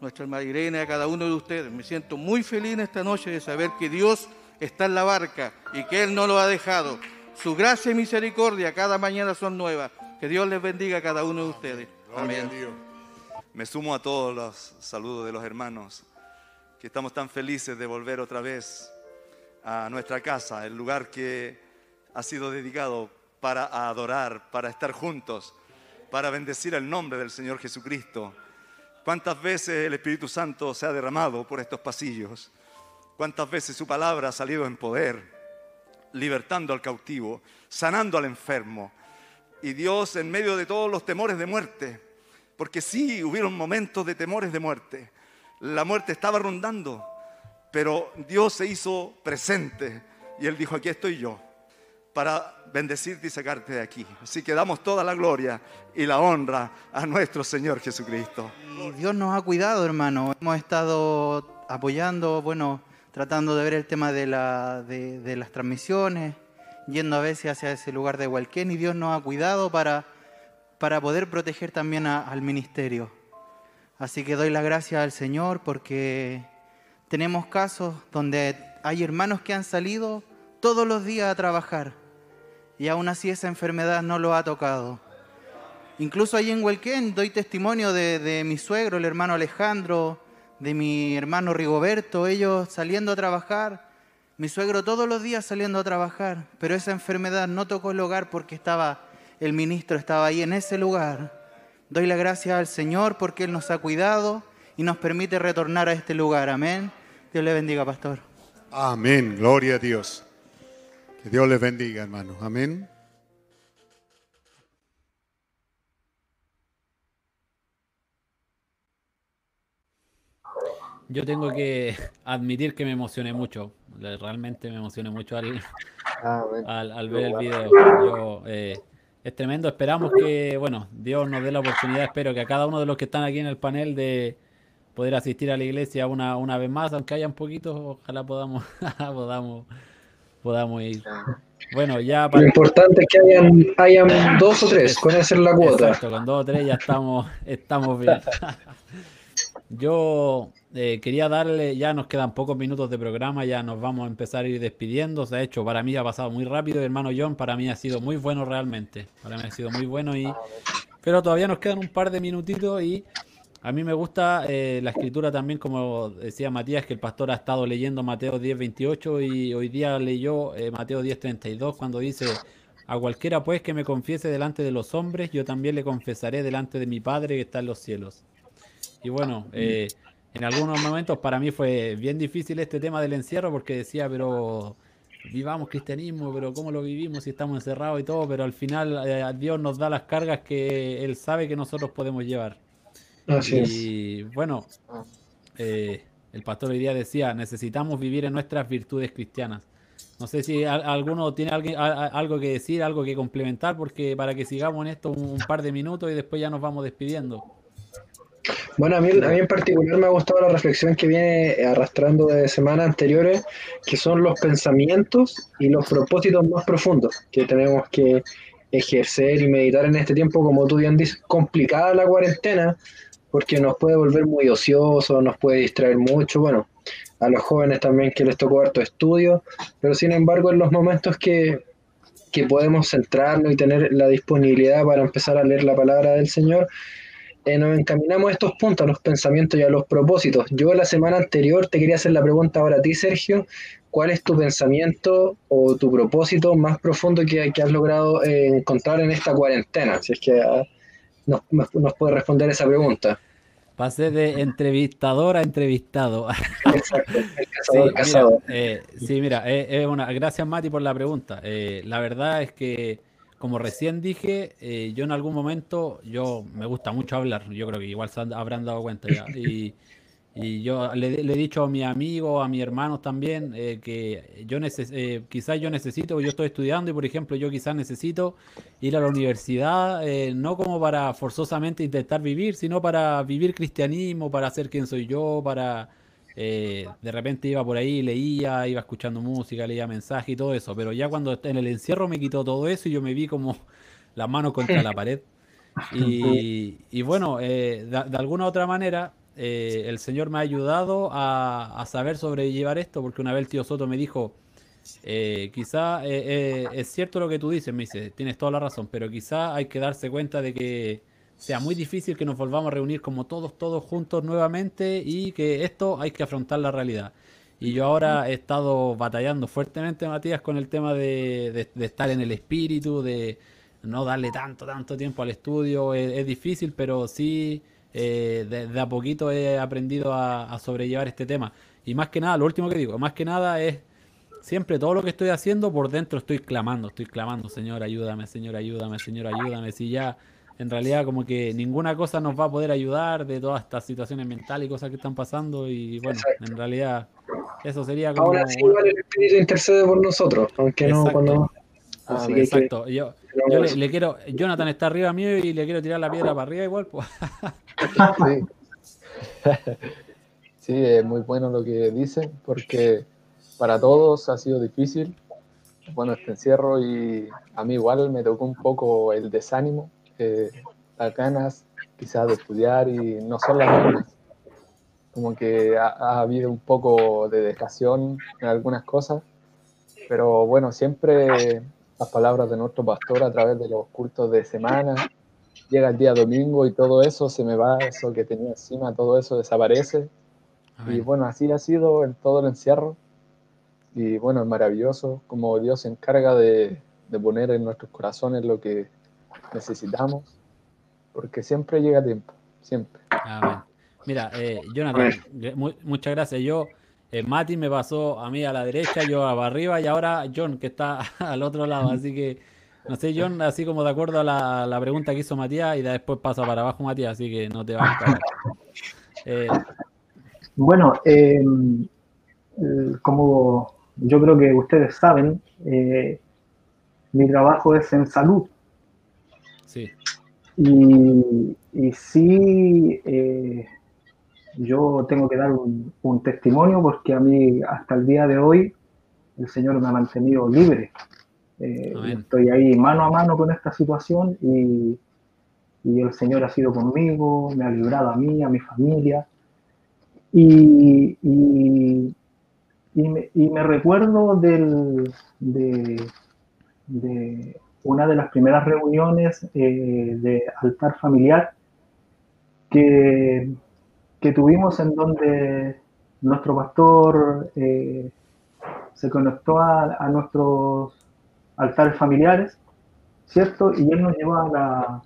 nuestra hermana Irene, a cada uno de ustedes. Me siento muy feliz esta noche de saber que Dios está en la barca y que Él no lo ha dejado. Su gracia y misericordia cada mañana son nuevas. Que Dios les bendiga a cada uno de ustedes. Amén. Me sumo a todos los saludos de los hermanos, que estamos tan felices de volver otra vez a nuestra casa, el lugar que ha sido dedicado para adorar, para estar juntos, para bendecir el nombre del Señor Jesucristo. ¿Cuántas veces el Espíritu Santo se ha derramado por estos pasillos? ¿Cuántas veces su palabra ha salido en poder, libertando al cautivo, sanando al enfermo? Y Dios en medio de todos los temores de muerte, porque sí hubieron momentos de temores de muerte, la muerte estaba rondando, pero Dios se hizo presente y Él dijo, aquí estoy yo para bendecirte y sacarte de aquí. Así que damos toda la gloria y la honra a nuestro Señor Jesucristo. Y Dios nos ha cuidado, hermano. Hemos estado apoyando, bueno, tratando de ver el tema de, la, de, de las transmisiones, yendo a veces hacia ese lugar de Hualquén y Dios nos ha cuidado para, poder proteger también al ministerio. Así que doy las gracias al Señor porque tenemos casos donde hay hermanos que han salido todos los días a trabajar y aún así esa enfermedad no lo ha tocado. Incluso ahí en Huelquén doy testimonio de, de mi suegro, el hermano Alejandro, de mi hermano Rigoberto, ellos saliendo a trabajar, mi suegro todos los días saliendo a trabajar, pero esa enfermedad no tocó el hogar porque estaba, el ministro estaba ahí en ese lugar. Doy la gracia al Señor porque Él nos ha cuidado y nos permite retornar a este lugar. Amén. Dios le bendiga, pastor. Amén, gloria a Dios. Que Dios les bendiga, hermanos. Amén. Yo tengo que admitir que me emocioné mucho. Realmente me emocioné mucho al, al, al ver el video. Yo, eh, es tremendo. Esperamos que, bueno, Dios nos dé la oportunidad. Espero que a cada uno de los que están aquí en el panel de poder asistir a la iglesia una, una vez más, aunque haya un poquito, ojalá podamos, [LAUGHS] podamos, podamos ir. Bueno, ya Lo importante es que hayan, hayan dos o tres, con esa es la cuota. Exacto, con dos o tres ya estamos, [LAUGHS] estamos bien. [LAUGHS] Yo eh, quería darle, ya nos quedan pocos minutos de programa, ya nos vamos a empezar a ir despidiendo. Se ha hecho, para mí ha pasado muy rápido, hermano John, para mí ha sido muy bueno realmente. Para mí ha sido muy bueno y... Pero todavía nos quedan un par de minutitos y a mí me gusta eh, la escritura también, como decía Matías, que el pastor ha estado leyendo Mateo 10:28 y hoy día leyó eh, Mateo 10:32 cuando dice, a cualquiera pues que me confiese delante de los hombres, yo también le confesaré delante de mi Padre que está en los cielos. Y bueno, eh, en algunos momentos para mí fue bien difícil este tema del encierro porque decía, pero vivamos cristianismo, pero ¿cómo lo vivimos si estamos encerrados y todo? Pero al final eh, Dios nos da las cargas que Él sabe que nosotros podemos llevar. Así y bueno, eh, el pastor hoy día decía, necesitamos vivir en nuestras virtudes cristianas. No sé si a- alguno tiene alguien- a- algo que decir, algo que complementar, porque para que sigamos en esto un, un par de minutos y después ya nos vamos despidiendo. Bueno, a mí, a mí en particular me ha gustado la reflexión que viene arrastrando de semanas anteriores, que son los pensamientos y los propósitos más profundos que tenemos que ejercer y meditar en este tiempo, como tú bien dices, complicada la cuarentena, porque nos puede volver muy ociosos, nos puede distraer mucho, bueno, a los jóvenes también que les tocó harto estudio, pero sin embargo en los momentos que, que podemos centrarnos y tener la disponibilidad para empezar a leer la palabra del Señor, eh, nos encaminamos a estos puntos, a los pensamientos y a los propósitos. Yo la semana anterior te quería hacer la pregunta ahora a ti, Sergio, ¿cuál es tu pensamiento o tu propósito más profundo que, que has logrado eh, encontrar en esta cuarentena? Si es que ah, nos, nos puede responder esa pregunta. Pasé de entrevistador a entrevistado. [LAUGHS] Exacto, el Sí, cazador, mira, cazador. eh, sí, mira, eh, gracias Mati por la pregunta. Eh, la verdad es que, como recién dije, eh, yo en algún momento, yo me gusta mucho hablar, yo creo que igual se habrán dado cuenta ya. Y, y yo le, le he dicho a mis amigos, a mis hermanos también, eh, que yo neces eh, quizás yo necesito, yo estoy estudiando y por ejemplo yo quizás necesito ir a la universidad, eh, no como para forzosamente intentar vivir, sino para vivir cristianismo, para ser quien soy yo, para eh, de repente iba por ahí, leía, iba escuchando música, leía mensajes y todo eso, pero ya cuando en el encierro me quitó todo eso y yo me vi como las manos contra la pared. [LAUGHS] Y, y bueno, eh, de, de alguna otra manera, eh, el Señor me ha ayudado a, a saber sobrellevar esto, porque una vez el tío Soto me dijo, eh, quizá eh, eh, es cierto lo que tú dices, me dice, tienes toda la razón, pero quizá hay que darse cuenta de que sea muy difícil que nos volvamos a reunir como todos, todos juntos nuevamente y que esto hay que afrontar la realidad. Y yo ahora he estado batallando fuertemente, Matías, con el tema de, de- estar en el espíritu, de no darle tanto, tanto tiempo al estudio. Es, es difícil, pero sí, eh, de, de a poquito he aprendido a, a sobrellevar este tema. Y más que nada, lo último que digo, más que nada es siempre todo lo que estoy haciendo por dentro estoy clamando, estoy clamando, Señor, ayúdame, Señor, ayúdame, Señor, ayúdame. Si ya en realidad como que ninguna cosa nos va a poder ayudar de todas estas situaciones mentales y cosas que están pasando y bueno, en realidad eso sería como... Aún así, igual el Espíritu intercede por nosotros, aunque no cuando... Ah, que que- exacto. Yo, yo le, le quiero, Jonathan está arriba mío y le quiero tirar la piedra para arriba igual. Pues. Sí. [LAUGHS] Sí, es muy bueno lo que dicen, porque para todos ha sido difícil, bueno, este encierro y a mí igual me tocó un poco el desánimo, eh, las ganas quizás de estudiar y no son las mismas. Como que ha, ha habido un poco de dejación en algunas cosas, pero bueno, siempre las palabras de nuestro pastor a través de los cultos de semana, llega el día domingo y todo eso se me va, eso que tenía encima, todo eso desaparece. Y bueno, así ha sido en todo el encierro. Y bueno, es maravilloso como Dios se encarga de, de poner en nuestros corazones lo que necesitamos, porque siempre llega tiempo, siempre. Amén. Mira, eh, Jonathan, muchas gracias. Yo, eh, Mati me pasó a mí a la derecha, yo a arriba y ahora John que está [LAUGHS] al otro lado. Así que, no sé, John, así como de acuerdo a la, la pregunta que hizo Matías y después pasa para abajo Matías, así que no te vas a escapar. Eh, Bueno, eh, como yo creo que ustedes saben, mi trabajo es en salud sí, y, y sí, yo tengo que dar un, un testimonio porque a mí hasta el día de hoy el Señor me ha mantenido libre. Eh, estoy ahí mano a mano con esta situación y, y el Señor ha sido conmigo, me ha librado a mí, a mi familia. Y, y, y me, y me recuerdo del, de, de una de las primeras reuniones eh, de altar familiar que, que tuvimos en donde nuestro pastor eh, se conectó a, nuestros altares familiares, ¿cierto? Y él nos llevó a la...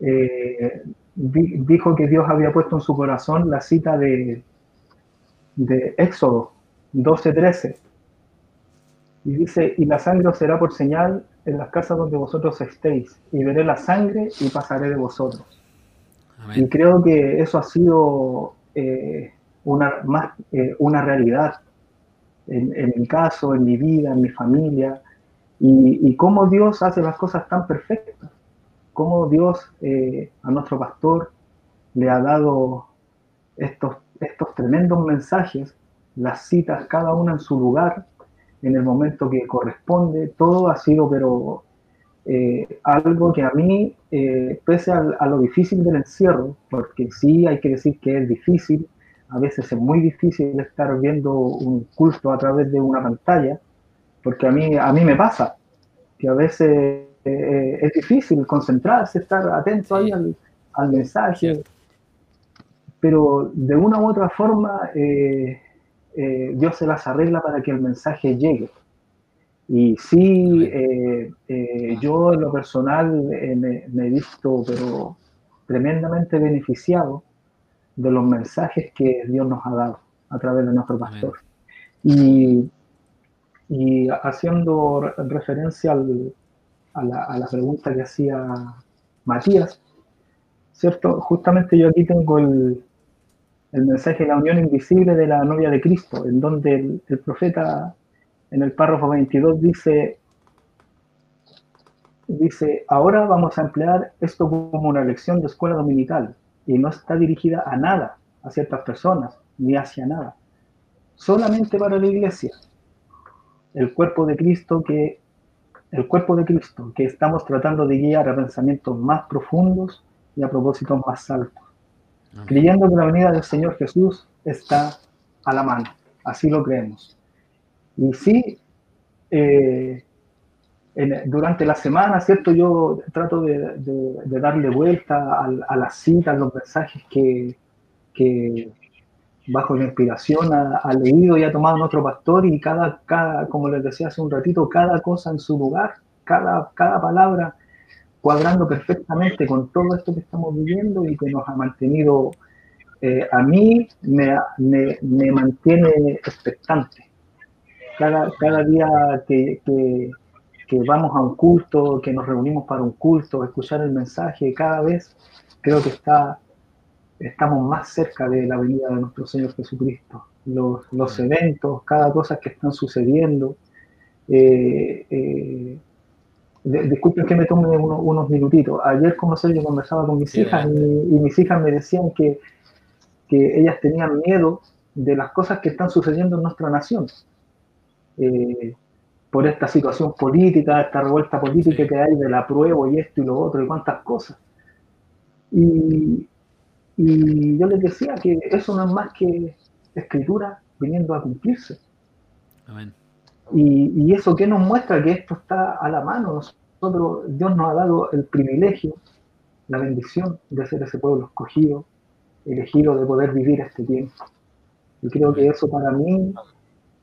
eh, di- dijo que Dios había puesto en su corazón la cita de, de Éxodo 12:13. Y dice, y la sangre os será por señal en las casas donde vosotros estéis, y veré la sangre y pasaré de vosotros. Y creo que eso ha sido eh, una, más, eh, una realidad en, en mi caso, en mi vida, en mi familia, y, y cómo Dios hace las cosas tan perfectas, cómo Dios eh, a nuestro pastor le ha dado estos, estos tremendos mensajes, las citas cada una en su lugar, en el momento que corresponde, todo ha sido pero eh, algo que a mí, eh, pese a, a, lo difícil del encierro, porque sí hay que decir que es difícil, a veces es muy difícil estar viendo un culto a través de una pantalla, porque a mí, a mí me pasa, que a veces eh, es difícil concentrarse, estar atento ahí al, al mensaje, pero de una u otra forma Dios se las arregla para que el mensaje llegue. Y sí, eh, eh, yo en lo personal eh, me, me, he visto, pero tremendamente beneficiado de los mensajes que Dios nos ha dado a través de nuestro pastor. Y, y, haciendo referencia al, a, la, a, la, pregunta que hacía Matías, ¿cierto? Justamente yo aquí tengo el, el mensaje de la unión invisible de la novia de Cristo, en donde el, el profeta en el párrafo 22 dice, dice, ahora vamos a emplear esto como una lección de escuela dominical y no está dirigida a nada, a ciertas personas, ni hacia nada, solamente para la iglesia, el cuerpo de Cristo que el cuerpo de Cristo que estamos tratando de guiar a pensamientos más profundos y a propósitos más altos, creyendo que la venida del Señor Jesús está a la mano, así lo creemos. Y sí, eh, durante la semana, ¿cierto? Yo trato de, darle vuelta a, las citas, los mensajes que, bajo la inspiración ha, ha, leído y ha tomado nuestro pastor y cada, cada, como les decía hace un ratito, cada cosa en su lugar, cada, cada palabra cuadrando perfectamente con todo esto que estamos viviendo y que nos ha mantenido, eh, a mí me, me, me mantiene expectante cada, cada día que, que, que, vamos a un culto, que nos reunimos para un culto, escuchar el mensaje, cada vez creo que está, estamos más cerca de la venida de nuestro Señor Jesucristo. Los, los eventos, cada cosa que están sucediendo. Eh, eh, disculpen que me tome uno, unos minutitos. Ayer, como sé, yo conversaba con mis sí, hijas y, y, mis hijas me decían que, que ellas tenían miedo de las cosas que están sucediendo en nuestra nación eh, por esta situación política, esta revuelta política que hay de la prueba y esto y lo otro y cuántas cosas. Y, y yo les decía que eso no es más que escritura viniendo a cumplirse. Amén. Y, y, eso que nos muestra que esto está a la mano. Nosotros, Dios nos ha dado el privilegio, la bendición de ser ese pueblo escogido, elegido de poder vivir este tiempo. Y creo que eso para mí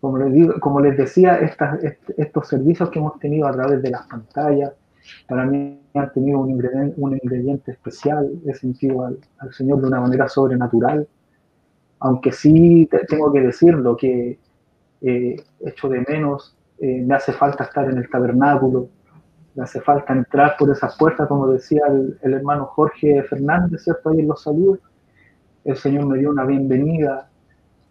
como les, digo, como les decía, estas, estos servicios que hemos tenido a través de las pantallas, para mí han tenido un ingrediente, un ingrediente especial, he sentido al, al, Señor de una manera sobrenatural, aunque sí te, tengo que decirlo, que eh, echo de menos, eh, me hace falta estar en el tabernáculo, me hace falta entrar por esas puertas, como decía el, el hermano Jorge Fernández, ¿cierto? Ahí en los saludos, el Señor me dio una bienvenida,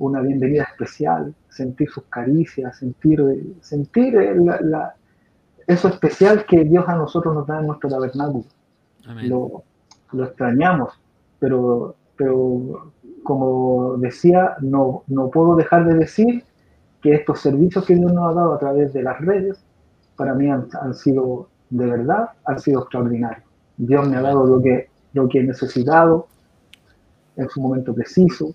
una bienvenida especial, sentir sus caricias, sentir, sentir la, la, eso especial que Dios a nosotros nos da en nuestro tabernáculo. Lo, lo, extrañamos, pero, pero como decía, no, no puedo dejar de decir que estos servicios que Dios nos ha dado a través de las redes, para mí han, han sido de verdad, han sido extraordinarios. Dios me ha dado lo que, lo que he necesitado en su momento preciso,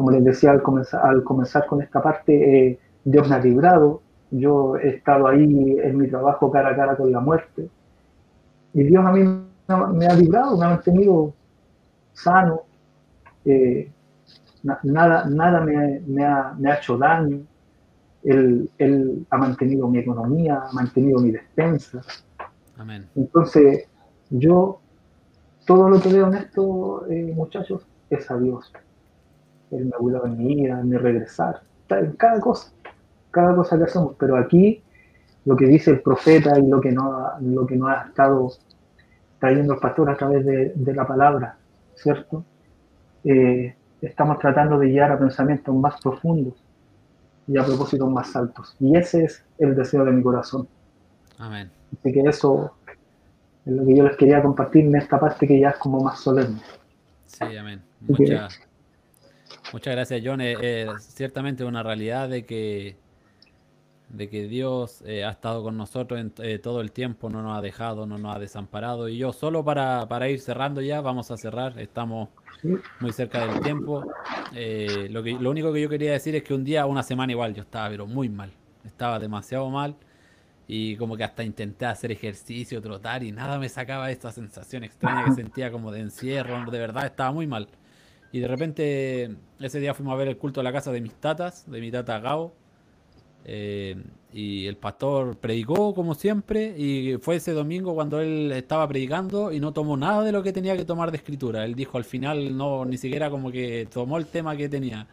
como les decía al comenzar, al comenzar con esta parte, eh, Dios me ha librado, yo he estado ahí en mi trabajo cara a cara con la muerte, y Dios a mí me ha librado, me ha mantenido sano, eh, nada, nada me, me, ha, me, ha, hecho daño, él, él, ha mantenido mi economía, ha mantenido mi despensa. Amén. Entonces, yo, todo lo que veo en esto, eh, muchachos, es a Dios. Él me ha cuidado en mi vida, en mi regresar, en cada cosa, cada cosa que hacemos. Pero aquí, lo que dice el profeta y lo que no, lo que no ha estado trayendo el pastor a través de, de la palabra, ¿cierto? Eh, estamos tratando de llegar a pensamientos más profundos. y a propósitos más altos. Y ese es el deseo de mi corazón. Amén. Así que eso es lo que yo les quería compartir en esta parte que ya es como más solemne. Sí, amén. Muchas, muchas gracias, John. Eh, eh, ciertamente una realidad de que, de que Dios eh, ha estado con nosotros eh, todo el tiempo, no nos ha dejado, no nos ha desamparado. Y yo solo para, para ir cerrando ya, vamos a cerrar, estamos muy cerca del tiempo. Eh, lo, que, lo único que yo quería decir es que un día, una semana igual, yo estaba pero muy mal, estaba demasiado mal. Y como que hasta intenté hacer ejercicio, trotar y nada me sacaba esta sensación extraña que sentía como de encierro, de verdad estaba muy mal. Y de repente ese día fuimos a ver el culto a la casa de mis tatas, de mi tata Gao. eh, y el pastor predicó como siempre y fue ese domingo cuando él estaba predicando y no tomó nada de lo que tenía que tomar de escritura. Él dijo al final no ni siquiera como que tomó el tema que tenía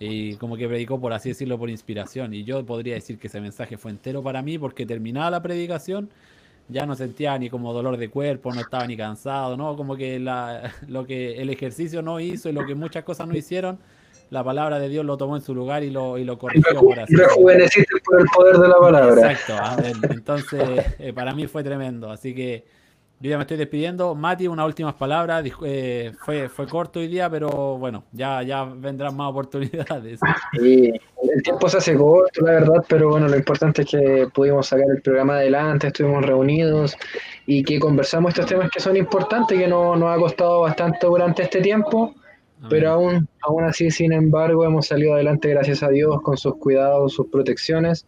y como que predicó por así decirlo por inspiración y yo podría decir que ese mensaje fue entero para mí porque terminada la predicación ya no sentía ni como dolor de cuerpo, no estaba ni cansado, no, como que la, [LAUGHS] lo que el ejercicio no hizo y lo que muchas cosas no hicieron, la palabra de Dios lo tomó en su lugar y lo, y lo corrigió por así. Rejuveneciste por el poder de la palabra. Exacto. Entonces, eh, para mí fue tremendo. Así que yo ya me estoy despidiendo. Mati, unas últimas palabras. Eh, fue, fue corto hoy día, pero bueno, ya, ya vendrán más oportunidades. Sí, el tiempo se hace corto, la verdad, pero bueno, lo importante es que pudimos sacar el programa adelante, estuvimos reunidos y que conversamos estos temas que son importantes, que no, nos ha costado bastante durante este tiempo, pero aún, aún así, sin embargo, hemos salido adelante gracias a Dios con sus cuidados, sus protecciones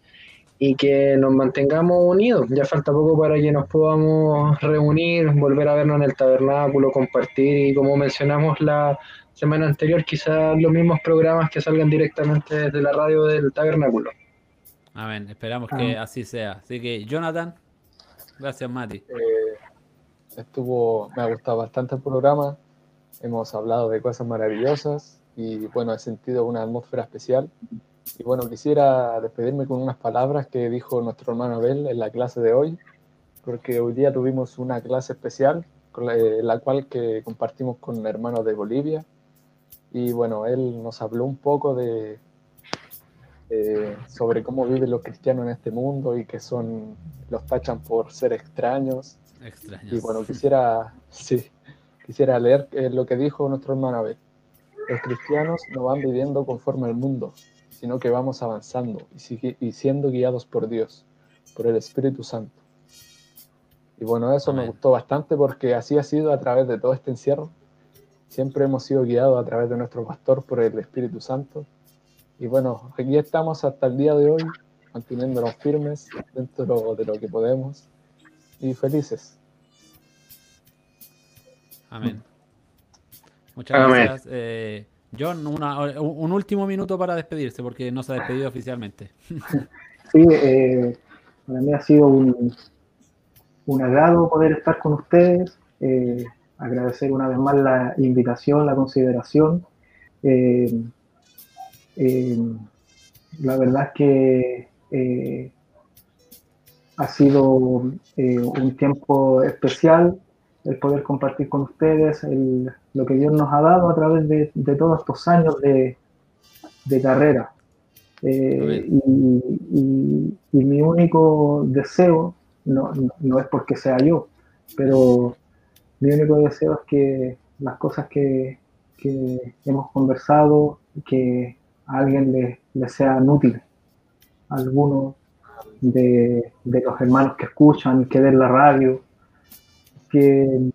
y que nos mantengamos unidos. Ya falta poco para que nos podamos reunir, volver a vernos en el tabernáculo, compartir y como mencionamos la semana anterior, quizás los mismos programas que salgan directamente desde la radio del tabernáculo. Amén. Esperamos que así sea. Así que, Jonathan, gracias, Mati. Eh, estuvo, me ha gustado bastante el programa. Hemos hablado de cosas maravillosas y bueno, he sentido una atmósfera especial. Y bueno, quisiera despedirme con unas palabras que dijo nuestro hermano Abel en la clase de hoy, porque hoy día tuvimos una clase especial, con la, eh, la cual que compartimos con hermanos de Bolivia. Y bueno, él nos habló un poco de, eh, sobre cómo viven los cristianos en este mundo y que son, los tachan por ser extraños. Extraños. Y bueno, quisiera, [LAUGHS] sí, quisiera leer eh, lo que dijo nuestro hermano Abel. Los cristianos no van viviendo conforme al mundo, sino que vamos avanzando y, sigue- y siendo guiados por Dios, por el Espíritu Santo. Y bueno, eso me gustó bastante porque así ha sido a través de todo este encierro. Siempre hemos sido guiados a través de nuestro pastor por el Espíritu Santo. Y bueno, aquí estamos hasta el día de hoy, manteniéndonos firmes dentro de lo que podemos y felices. Amén. Muchas Amén. gracias. Eh, John, una- un, último minuto para despedirse, porque no se ha despedido oficialmente. [LAUGHS] Sí, eh, para mí ha sido un, un agrado poder estar con ustedes, eh, agradecer una vez más la invitación, la consideración. Eh, eh, la verdad es que eh, ha sido un tiempo especial el poder compartir con ustedes el- lo que Dios nos ha dado a través de, de todos estos años de, de carrera. Eh, y, y- y mi único deseo, no, no- no es porque sea yo, pero mi único deseo es que las cosas que, que hemos conversado, que a alguien le, le sean útiles. A alguno de, de los hermanos que escuchan, que ven la radio, que,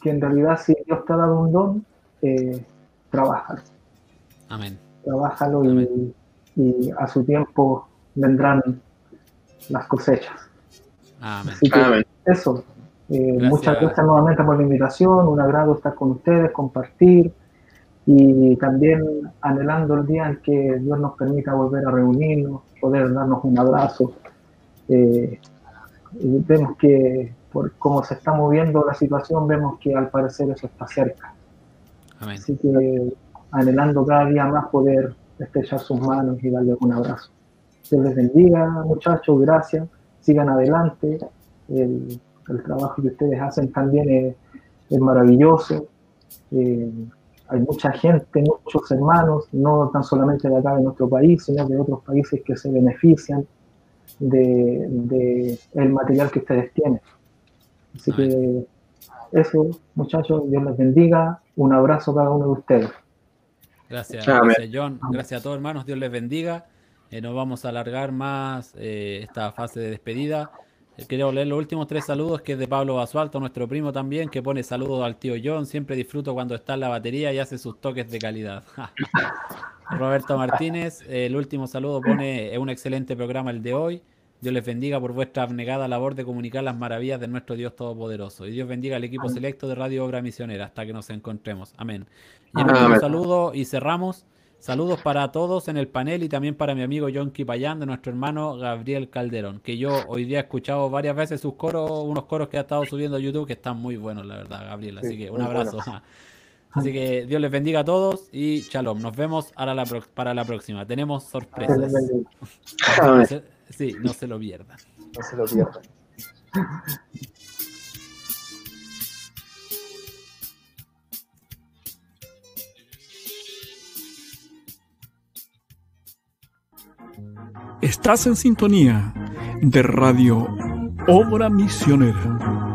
que en realidad si Dios te ha dado un don, eh, trabájalo Amén. trabájalo y, y a su tiempo vendrán las cosechas. Amén. Así que eso. eh, Gracias. Muchas gracias nuevamente por la invitación, un agrado estar con ustedes, compartir y también anhelando el día en que Dios nos permita volver a reunirnos, poder darnos un abrazo. Eh, vemos que por cómo se está moviendo la situación, vemos que al parecer eso está cerca. Amén. Así que anhelando cada día más poder estrechar sus manos y darles un abrazo. Dios les bendiga, muchachos, gracias. Sigan adelante. El, el trabajo que ustedes hacen también es, es maravilloso. Eh, hay mucha gente, muchos hermanos, no tan solamente de acá de nuestro país, sino de otros países que se benefician de, de el material que ustedes tienen. Así que eso, muchachos, Dios les bendiga. Un abrazo a cada uno de ustedes. Gracias, gracias, John. Gracias a todos, hermanos. Dios les bendiga. Eh, no vamos a alargar más eh, esta fase de despedida. Eh, Quiero leer los últimos tres saludos, que es de Pablo Basualto, nuestro primo también, que pone saludos al tío John. Siempre disfruto cuando está en la batería y hace sus toques de calidad. [LAUGHS] Roberto Martínez, eh, el último saludo pone, es un excelente programa el de hoy. Dios les bendiga por vuestra abnegada labor de comunicar las maravillas de nuestro Dios Todopoderoso. Y Dios bendiga al equipo selecto de Radio Obra Misionera hasta que nos encontremos. Amén. Y Amén. saludo y cerramos. Saludos para todos en el panel y también para mi amigo John Kipayán de nuestro hermano Gabriel Calderón, que yo hoy día he escuchado varias veces sus coros, unos coros que ha estado subiendo a YouTube que están muy buenos, la verdad, Gabriel. Así Sí, que un abrazo. [LAUGHS] Así que Dios les bendiga a todos y shalom. Nos vemos para la, para la próxima. Tenemos sorpresas. [LAUGHS] Sí, no se lo pierdan. [LAUGHS] No se lo pierdan. Estás en sintonía de Radio Obra Misionera.